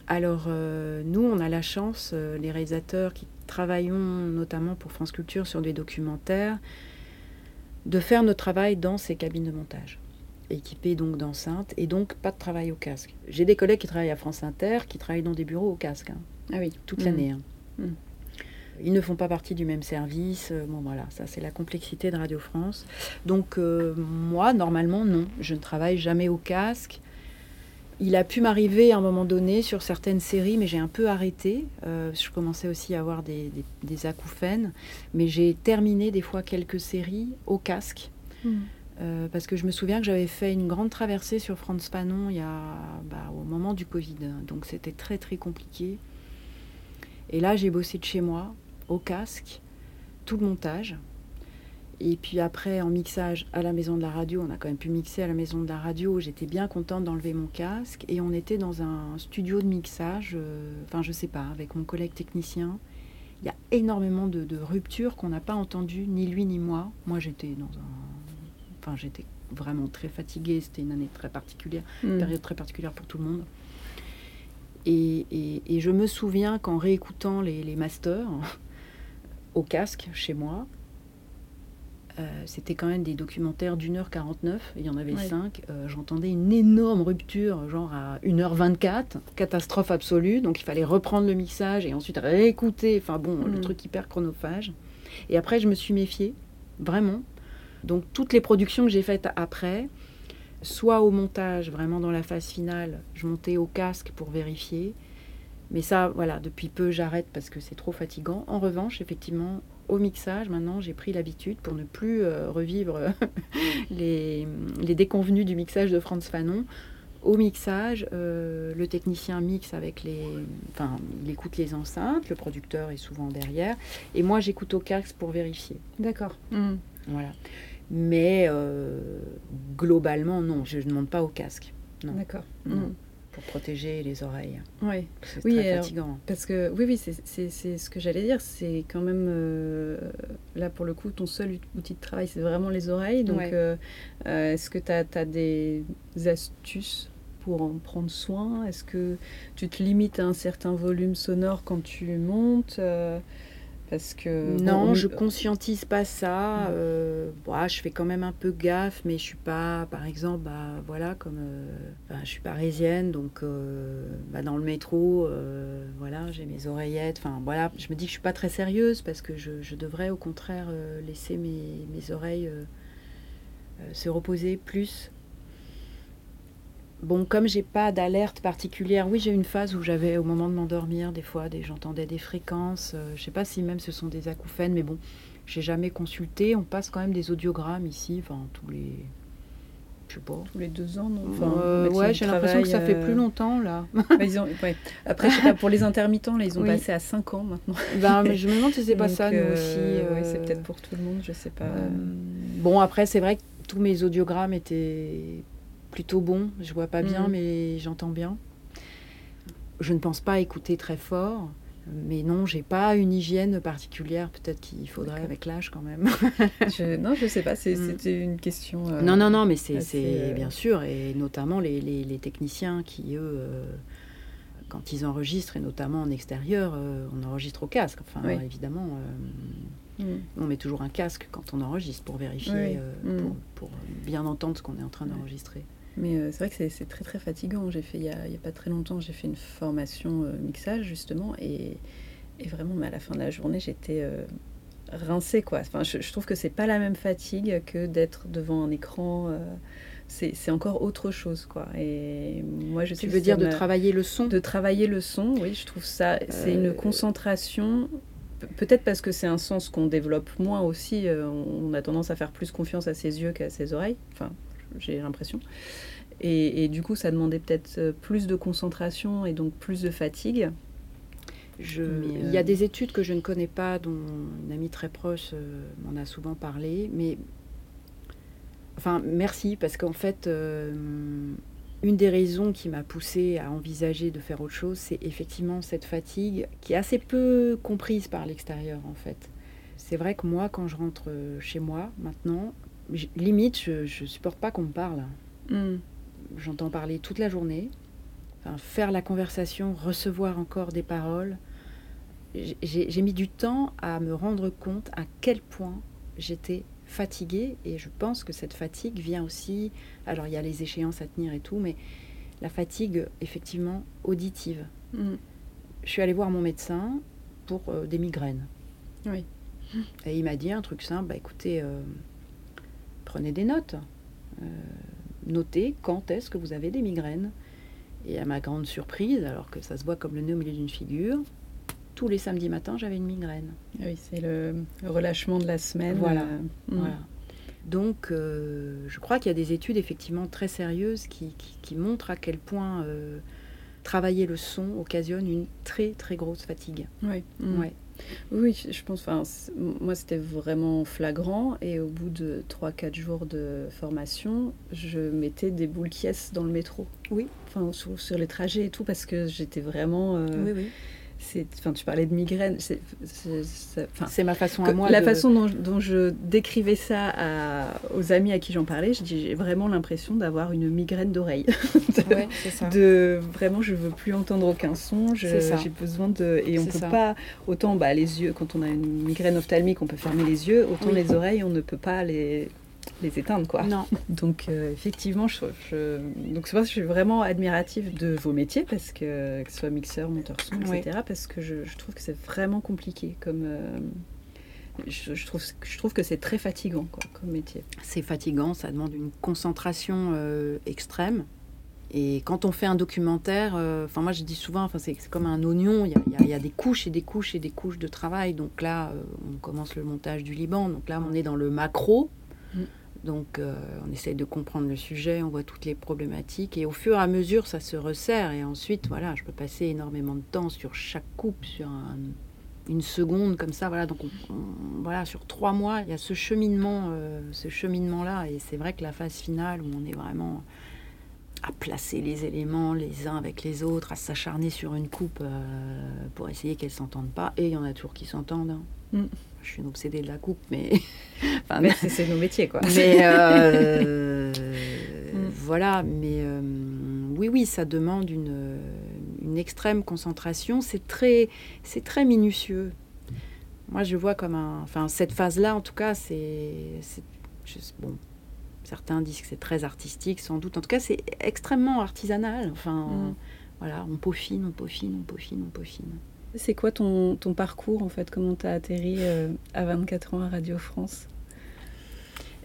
I: Alors, euh, nous, on a la chance, euh, les réalisateurs qui travaillons notamment pour France Culture sur des documentaires, de faire notre travail dans ces cabines de montage, équipées donc d'enceintes, et donc pas de travail au casque. J'ai des collègues qui travaillent à France Inter, qui travaillent dans des bureaux au casque, hein,
A: Ah oui.
I: toute
A: Mm.
I: l'année. hein.
A: Mm.
I: Ils ne font pas partie du même service. euh, Bon, voilà, ça c'est la complexité de Radio France. Donc, euh, moi, normalement, non. Je ne travaille jamais au casque. Il a pu m'arriver à un moment donné sur certaines séries, mais j'ai un peu arrêté. Euh, je commençais aussi à avoir des, des, des acouphènes. Mais j'ai terminé des fois quelques séries au casque. Euh, parce que je me souviens que j'avais fait une grande traversée sur France Panon il y a, bah, au moment du Covid. Donc c'était très très compliqué. Et là, j'ai bossé de chez moi, au casque, tout le montage. Et puis après, en mixage à la maison de la radio, on a quand même pu mixer à la maison de la radio. J'étais bien contente d'enlever mon casque. Et on était dans un studio de mixage, euh, enfin, je sais pas, avec mon collègue technicien. Il y a énormément de, de ruptures qu'on n'a pas entendues, ni lui ni moi. Moi, j'étais dans un. Enfin, j'étais vraiment très fatiguée. C'était une année très particulière, une
A: Mm.
I: période très particulière pour tout le monde. Et, et- et je me souviens qu'en réécoutant les, les masters au casque chez moi, euh, c'était quand même des documentaires d'une heure 49, il y en avait
A: Ouais.
I: cinq. euh, J'entendais une énorme rupture, genre à 1h24, catastrophe absolue. Donc il fallait reprendre le mixage et ensuite réécouter. Enfin bon, le
A: Mm.
I: truc hyper chronophage. Et après, je me suis méfiée, vraiment. Donc toutes les productions que j'ai faites après, soit au montage, vraiment dans la phase finale, je montais au casque pour vérifier. Mais ça, voilà, depuis peu, j'arrête parce que c'est trop fatigant. En revanche, effectivement, au mixage, maintenant, j'ai pris l'habitude pour ne plus euh, revivre les, les déconvenus du mixage de Franz Fanon. Au mixage, euh, le technicien mixe avec les. Enfin, il écoute les enceintes, le producteur est souvent derrière. Et moi, j'écoute au casque pour vérifier.
A: D'accord. Mm.
I: Voilà. Mais euh, globalement, non, je ne monte pas au casque.
A: D'accord.
I: Non. Pour protéger les oreilles.
A: Ouais.
I: C'est
A: Oui,
I: très
A: alors,
I: fatigant.
A: Parce que oui, oui, c'est- c'est c'est ce que j'allais dire. C'est quand même euh, là pour le coup, ton seul outil de travail, c'est vraiment les oreilles. Donc,
I: Ouais.
A: euh, euh, est-ce que tu as, des astuces pour en prendre soin? Est-ce que tu te limites à un certain volume sonore quand tu montes? Parce que
I: non,
A: bon,
I: je
A: on-
I: conscientise pas ça. Euh, bah, je fais quand même un peu gaffe, mais je suis pas, par exemple, bah, voilà, comme euh, bah, je suis parisienne, donc euh, bah, dans le métro, euh, voilà, j'ai mes oreillettes. Enfin, voilà, je me dis que je suis pas très sérieuse parce que je, je devrais au contraire euh, laisser mes, mes oreilles euh, euh, se reposer plus. Bon, comme j'ai pas d'alerte particulière, oui, j'ai une phase où j'avais, au moment de m'endormir, des fois, des, j'entendais des fréquences. euh, je sais pas si même ce sont des acouphènes, mais bon, j'ai jamais consulté. On passe quand même des audiogrammes ici, enfin, tous les. Je sais pas.
A: tous les deux ans, non?
I: Euh,
A: Mathilde
I: ouais, j'ai l'impression que ça fait plus
A: euh,
I: longtemps, là.
A: bah, ils ont- ouais. Après, je sais pas, pour les intermittents, là, ils ont
I: Oui.
A: passé à 5 ans maintenant.
I: ben, mais je me demande si c'est pas
A: Donc,
I: ça, nous
A: euh,
I: aussi.
A: ouais, c'est
I: euh,
A: peut-être pour tout le monde, je sais pas.
I: Euh, bon, après, c'est vrai que tous mes audiogrammes étaient plutôt bons. Je vois pas bien,
A: Mhm.
I: mais j'entends bien. Je ne pense pas écouter très fort. Mais non, j'ai pas une hygiène particulière. Peut-être qu'il faudrait avec l'âge quand même.
A: Je- non, je sais pas,
I: Mm.
A: c'était une question. euh,
I: non, non, non, mais c'est
A: euh,
I: bien sûr, et notamment les, les- les techniciens qui, eux, euh, quand ils enregistrent, et notamment en extérieur, euh, on enregistre au casque. Enfin,
A: Oui.
I: évidemment,
A: mm.
I: on met toujours un casque quand on enregistre pour vérifier,
A: Oui, mm.
I: pour, pour bien entendre ce qu'on est en train d'enregistrer.
A: Mais euh, c'est vrai que c'est- très très fatigant. J'ai fait il y a, pas très longtemps, j'ai fait une formation euh, mixage justement et, et vraiment, mais à la fin de la journée, j'étais euh, rincée quoi. Enfin, je, je trouve que c'est pas la même fatigue que d'être devant un écran. euh, c'est encore autre chose quoi. Et moi, je
I: Tu veux dire de travailler le son?
A: de travailler le son, oui, je trouve ça, c'est une concentration. Pe- Peut-être parce que c'est un sens qu'on développe moins aussi. euh, on on a tendance à faire plus confiance à ses yeux qu'à ses oreilles. Enfin, j'ai l'impression. Et, et du coup, ça demandait peut-être euh, plus de concentration et donc plus de fatigue.
I: Je-
A: Mais,
I: Il y a
A: euh,
I: des études que je ne connais pas, dont une amie très proche euh, m'en a souvent parlé, mais enfin merci parce qu'en fait euh, une des raisons qui m'a poussée à envisager de faire autre chose, c'est effectivement cette fatigue qui est assez peu comprise par l'extérieur en fait. C'est vrai que moi, quand je rentre euh, chez moi maintenant, limite je, je supporte pas qu'on me parle.
A: Mm.
I: J'entends parler toute la journée. Enfin, faire la conversation, recevoir encore des paroles. J'ai- mis du temps à me rendre compte à quel point j'étais fatiguée et je pense que cette fatigue vient aussi. Alors il y a les échéances à tenir et tout, mais la fatigue effectivement auditive.
A: Mm.
I: Je suis allée voir mon médecin pour euh, des migraines.
A: Oui.
I: Et il m'a dit un truc simple, bah écoutez, euh, prenez des notes. Euh, notez quand est-ce que vous avez des migraines. Et à ma grande surprise, alors que ça se voit comme le nez au milieu d'une figure, tous les samedis matins, j'avais une migraine.
A: Ah Oui, c'est le, relâchement de la semaine.
I: Voilà.
A: euh, mm.
I: Voilà. Donc, euh, je crois qu'il y a des études effectivement très sérieuses qui, qui- qui montrent à quel point euh, travailler le son occasionne une très très grosse fatigue.
A: Oui. Mm.
I: Ouais.
A: Oui, je pense, enfin, moi c'était vraiment flagrant et au bout de 3-4 jours de formation, je mettais des boules qui dans le métro.
I: Oui.
A: Enfin, sur, sur les trajets et tout parce que j'étais vraiment... euh,
I: Oui, oui.
A: Enfin, tu parlais de migraine, c'est,
I: ma façon à moi
A: la
I: de-
A: façon dont, dont je décrivais ça à- aux amis à qui j'en parlais, je dis j'ai vraiment l'impression d'avoir une migraine d'oreille.
I: Ouais,
A: de vraiment je veux plus entendre aucun son j'ai besoin de et on peut
I: ça.
A: pas autant bah, les yeux quand on a une migraine ophtalmique on peut fermer les yeux autant
I: Oui.
A: les oreilles on ne peut pas les les éteindre quoi
I: Non.
A: donc euh, effectivement je, je- donc c'est je suis vraiment admirative de vos métiers parce que que ce soit mixeur monteur son
I: Oui.
A: etc parce que je, je trouve que c'est vraiment compliqué comme euh, je, je trouve je trouve que c'est très fatigant quoi comme métier
I: C'est fatigant, ça demande une concentration euh, extrême. Et quand on fait un documentaire, euh, enfin moi je dis souvent, enfin c'est comme un oignon, il y y y a des couches et des couches et des couches de travail. Donc là, on commence le montage du Liban, donc là on est dans le macro.
A: Mm.
I: Donc euh, on essaye de comprendre le sujet, on voit toutes les problématiques et au fur et à mesure ça se resserre et ensuite voilà, je peux passer énormément de temps sur chaque coupe, sur un- une seconde comme ça, voilà. Donc on- on- voilà, sur trois mois, il y a ce cheminement, euh, ce cheminement là et c'est vrai que la phase finale où on est vraiment à placer les éléments les uns avec les autres, à s'acharner sur une coupe euh, pour essayer qu'elles s'entendent pas. Et il y en a toujours qui s'entendent. hein.
A: Mm.
I: Je suis une obsédée de la coupe, mais, enfin,
A: mais c'est nos métiers quoi
I: mais euh,
A: Mm.
I: voilà. Mais euh, oui, oui, ça demande une, une extrême concentration. C'est très, c'est très minutieux. Moi, je vois comme un. Enfin, cette phase-là, en tout cas, c'est. Bon, certains disent que c'est très artistique, sans doute. En tout cas, c'est extrêmement artisanal. Enfin, mm. voilà, on peaufine, on peaufine, on peaufine, on peaufine.
A: C'est quoi ton, ton, parcours, en fait? Comment tu as atterri euh, à 24 ans à Radio France?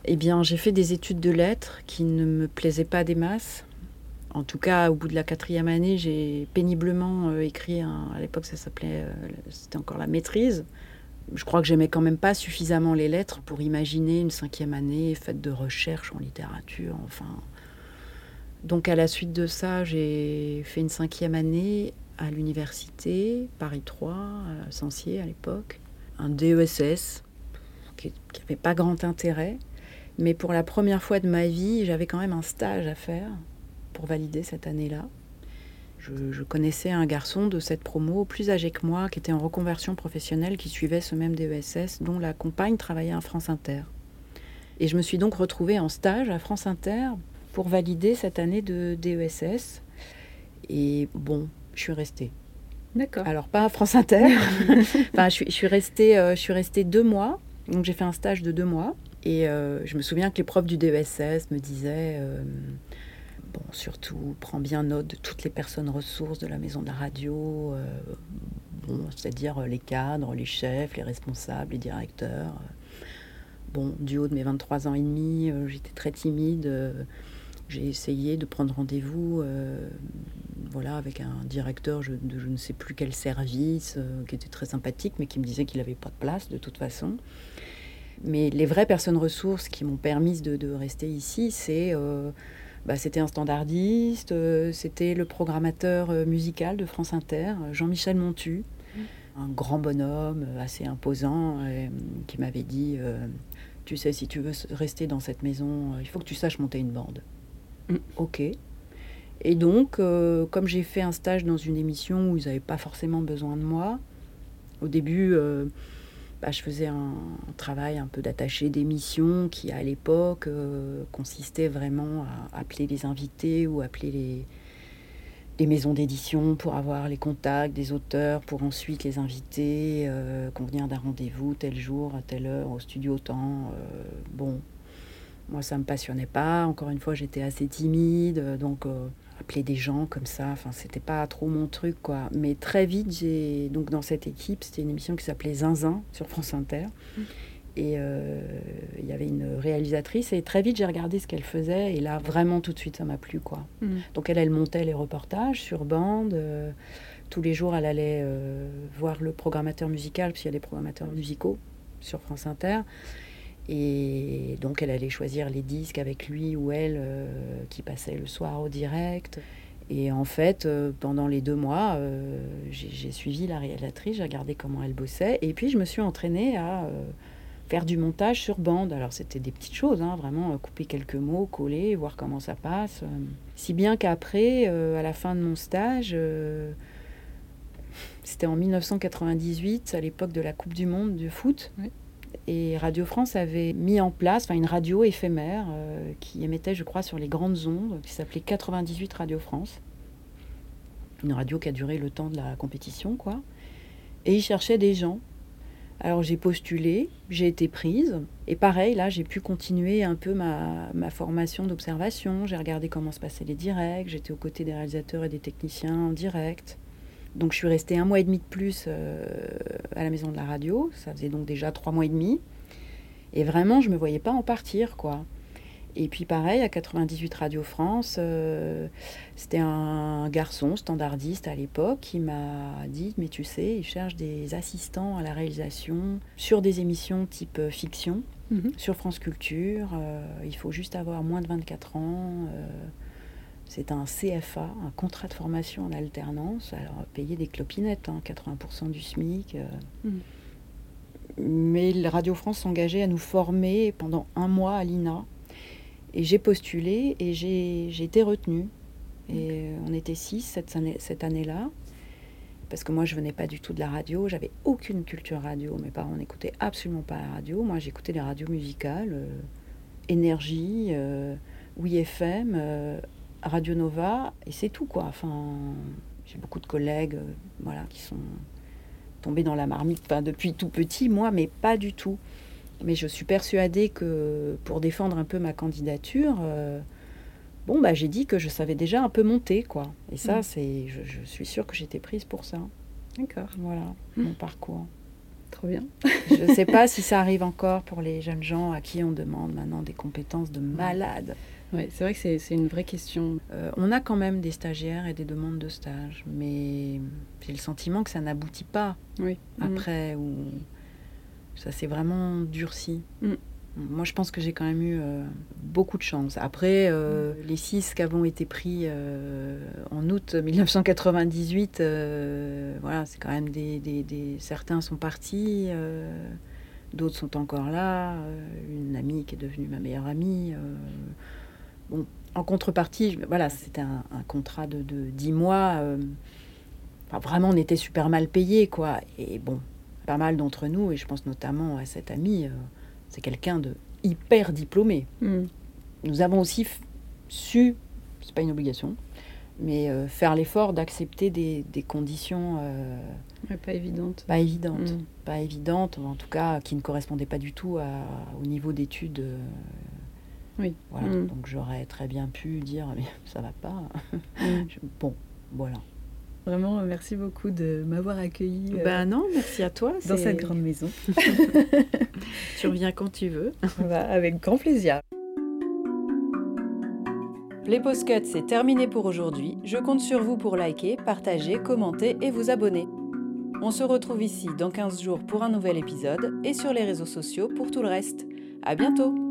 I: Eh bien, j'ai fait des études de lettres qui ne me plaisaient pas des masses. En tout cas, au bout de la quatrième année, j'ai péniblement euh, écrit, à l'époque ça s'appelait, euh, c'était encore la maîtrise, je crois que j'aimais quand même pas suffisamment les lettres pour imaginer une cinquième année faite de recherche en littérature. Enfin, donc à la suite de ça, j'ai fait une cinquième année à l'université Paris 3, à Sancier à l'époque, un DESS qui n'avait pas grand intérêt, mais pour la première fois de ma vie, j'avais quand même un stage à faire pour valider cette année-là je, connaissais un garçon de cette promo, plus âgé que moi, qui était en reconversion professionnelle, qui suivait ce même DESS, dont la compagne travaillait à France Inter. Et je me suis donc retrouvée en stage à France Inter pour valider cette année de DESS. Et bon, je suis restée.
A: D'accord.
I: Alors, pas à France Inter. enfin, je suis, restée, euh, je suis restée deux mois. Donc, j'ai fait un stage de deux mois. Et euh, je me souviens que les profs du DESS me disaient euh, Bon, surtout, prends bien note de toutes les personnes ressources de la maison de la radio, bon, c'est-à-dire les cadres, les chefs, les responsables, les directeurs. Bon, du haut de mes 23 ans et demi, j'étais très timide. Euh, j'ai essayé de prendre rendez-vous voilà, avec un directeur de je ne sais plus quel service, qui était très sympathique, mais qui me disait qu'il n'avait pas de place de toute façon. Mais les vraies personnes ressources qui m'ont permis de, de, rester ici, c'est bah, c'était un standardiste, euh, c'était le programmateur euh, musical de France Inter, euh, Jean-Michel Montu, mmh. un grand bonhomme assez imposant, qui m'avait dit Tu sais, si tu veux rester dans cette maison, il faut que tu saches monter une bande. Mmh. Ok. Et donc, comme j'ai fait un stage dans une émission où ils n'avaient pas forcément besoin de moi, au début, bah, je faisais un, travail un peu d'attaché d'émission qui, à l'époque, euh, consistait vraiment à appeler les invités ou appeler les, les maisons d'édition pour avoir les contacts des auteurs, pour ensuite les inviter, euh, convenir d'un rendez-vous tel jour, à telle heure, au studio temps. Euh, bon, moi, ça ne me passionnait pas. Encore une fois, j'étais assez timide, donc appeler des gens comme ça, enfin c'était pas trop mon truc quoi. Mais très vite j'ai donc dans cette équipe, c'était une émission qui s'appelait Zinzin sur France Inter. Mm. Et euh, il y avait une réalisatrice et très vite j'ai regardé ce qu'elle faisait et là vraiment tout de suite ça m'a plu quoi. Mm. Donc elle elle montait les reportages sur bande. Euh, tous les jours elle allait euh, voir le programmateur musical parce qu'il y a des programmateurs musicaux sur France Inter. Et donc elle allait choisir les disques avec lui ou elle euh, qui passaient le soir au direct. Et en fait, euh, pendant les deux mois, euh, j'ai suivi la réalisatrice, j'ai regardé comment elle bossait, et puis je me suis entraînée à faire du montage sur bande. Alors c'était des petites choses, hein, vraiment couper quelques mots, coller, voir comment ça passe. Si bien qu'après, à la fin de mon stage, c'était en 1998, à l'époque de la Coupe du Monde de foot. Et Radio France avait mis en place une radio éphémère euh, qui émettait, je crois, sur les grandes ondes, qui s'appelait 98 Radio France. Une radio qui a duré le temps de la compétition, quoi. Et ils cherchaient des gens. Alors j'ai postulé, j'ai été prise. Et pareil, là, j'ai pu continuer un peu ma, ma formation d'observation. J'ai regardé comment se passaient les directs. J'étais aux côtés des réalisateurs et des techniciens en direct. Donc je suis restée un mois et demi de plus euh, à la maison de la radio. Ça faisait donc déjà trois mois et demi. Et vraiment, je ne me voyais pas en partir, quoi. Et puis pareil, à 98 Radio France, euh, c'était un garçon standardiste à l'époque qui m'a dit, mais tu sais, il cherche des assistants à la réalisation sur des émissions type euh, fiction, mhm. sur France Culture. il faut juste avoir moins de 24 ans. C'est un CFA, un contrat de formation en alternance. Alors, payer des clopinettes, 80% hein, du SMIC. Euh. Mm. Mais la Radio France s'engageait à nous former pendant un mois à l'INA. Et j'ai postulé et j'ai été retenue. Et on était six cette, année, cette année-là. Parce que moi, je venais pas du tout de la radio. J'avais aucune culture radio. Mes parents n'écoutaient absolument pas la radio. Moi, j'écoutais les radios musicales. Euh, énergie, euh, Oui FM Radio Nova et c'est tout quoi. Enfin, j'ai beaucoup de collègues euh, voilà, qui sont tombés dans la marmite enfin, depuis tout petit, moi, mais pas du tout. Mais je suis persuadée que pour défendre un peu ma candidature, euh, bon, bah, j'ai dit que je savais déjà un peu monter, quoi. Et ça,
A: Mm.
I: c'est, je, je suis sûre que j'étais prise pour ça.
A: D'accord.
I: Voilà,
A: Mm.
I: mon parcours.
A: Trop bien.
I: Je ne sais pas si ça arrive encore pour les jeunes gens à qui on demande maintenant des compétences de malade.
A: Ouais, c'est vrai que c'est une vraie question.
I: Euh, on a quand même des stagiaires et des demandes de stage, mais j'ai le sentiment que ça n'aboutit pas
A: Oui.
I: après, ou ça s'est vraiment durci.
A: Mm.
I: Moi, je pense que j'ai quand même eu euh, beaucoup de chance. Après, euh,
A: Mm.
I: les six qui avons été pris euh, en août 1998, euh, voilà, c'est quand même des, des- des- Certains sont partis, d'autres sont encore là. une amie qui est devenue ma meilleure amie. Bon, en contrepartie, voilà, c'était un, un contrat de, de 10 mois. euh, enfin, vraiment, on était super mal payés, quoi. Et bon, pas mal d'entre nous, et je pense notamment à cette amie, euh, c'est quelqu'un de hyper diplômé.
A: Mm.
I: Nous avons aussi su, c'est pas une obligation, mais euh, faire l'effort d'accepter des, des conditions
A: Ouais, pas évidente.
I: pas évidentes.
A: Mm.
I: Pas évidentes, en tout cas qui ne correspondaient pas du tout à- au niveau d'études.
A: Oui.
I: Voilà,
A: Mm.
I: donc j'aurais très bien pu dire, mais ça va pas.
A: Mm.
I: Je- Bon, voilà.
A: Vraiment, merci beaucoup de m'avoir accueilli euh,
I: Ben non, merci à toi.
A: dans cette grande maison.
I: Tu reviens quand tu veux.
A: Bah, avec grand plaisir.
D: Les Postcuts, c'est terminé pour aujourd'hui. Je compte sur vous pour liker, partager, commenter et vous abonner. On se retrouve ici dans 15 jours pour un nouvel épisode et sur les réseaux sociaux pour tout le reste. À bientôt!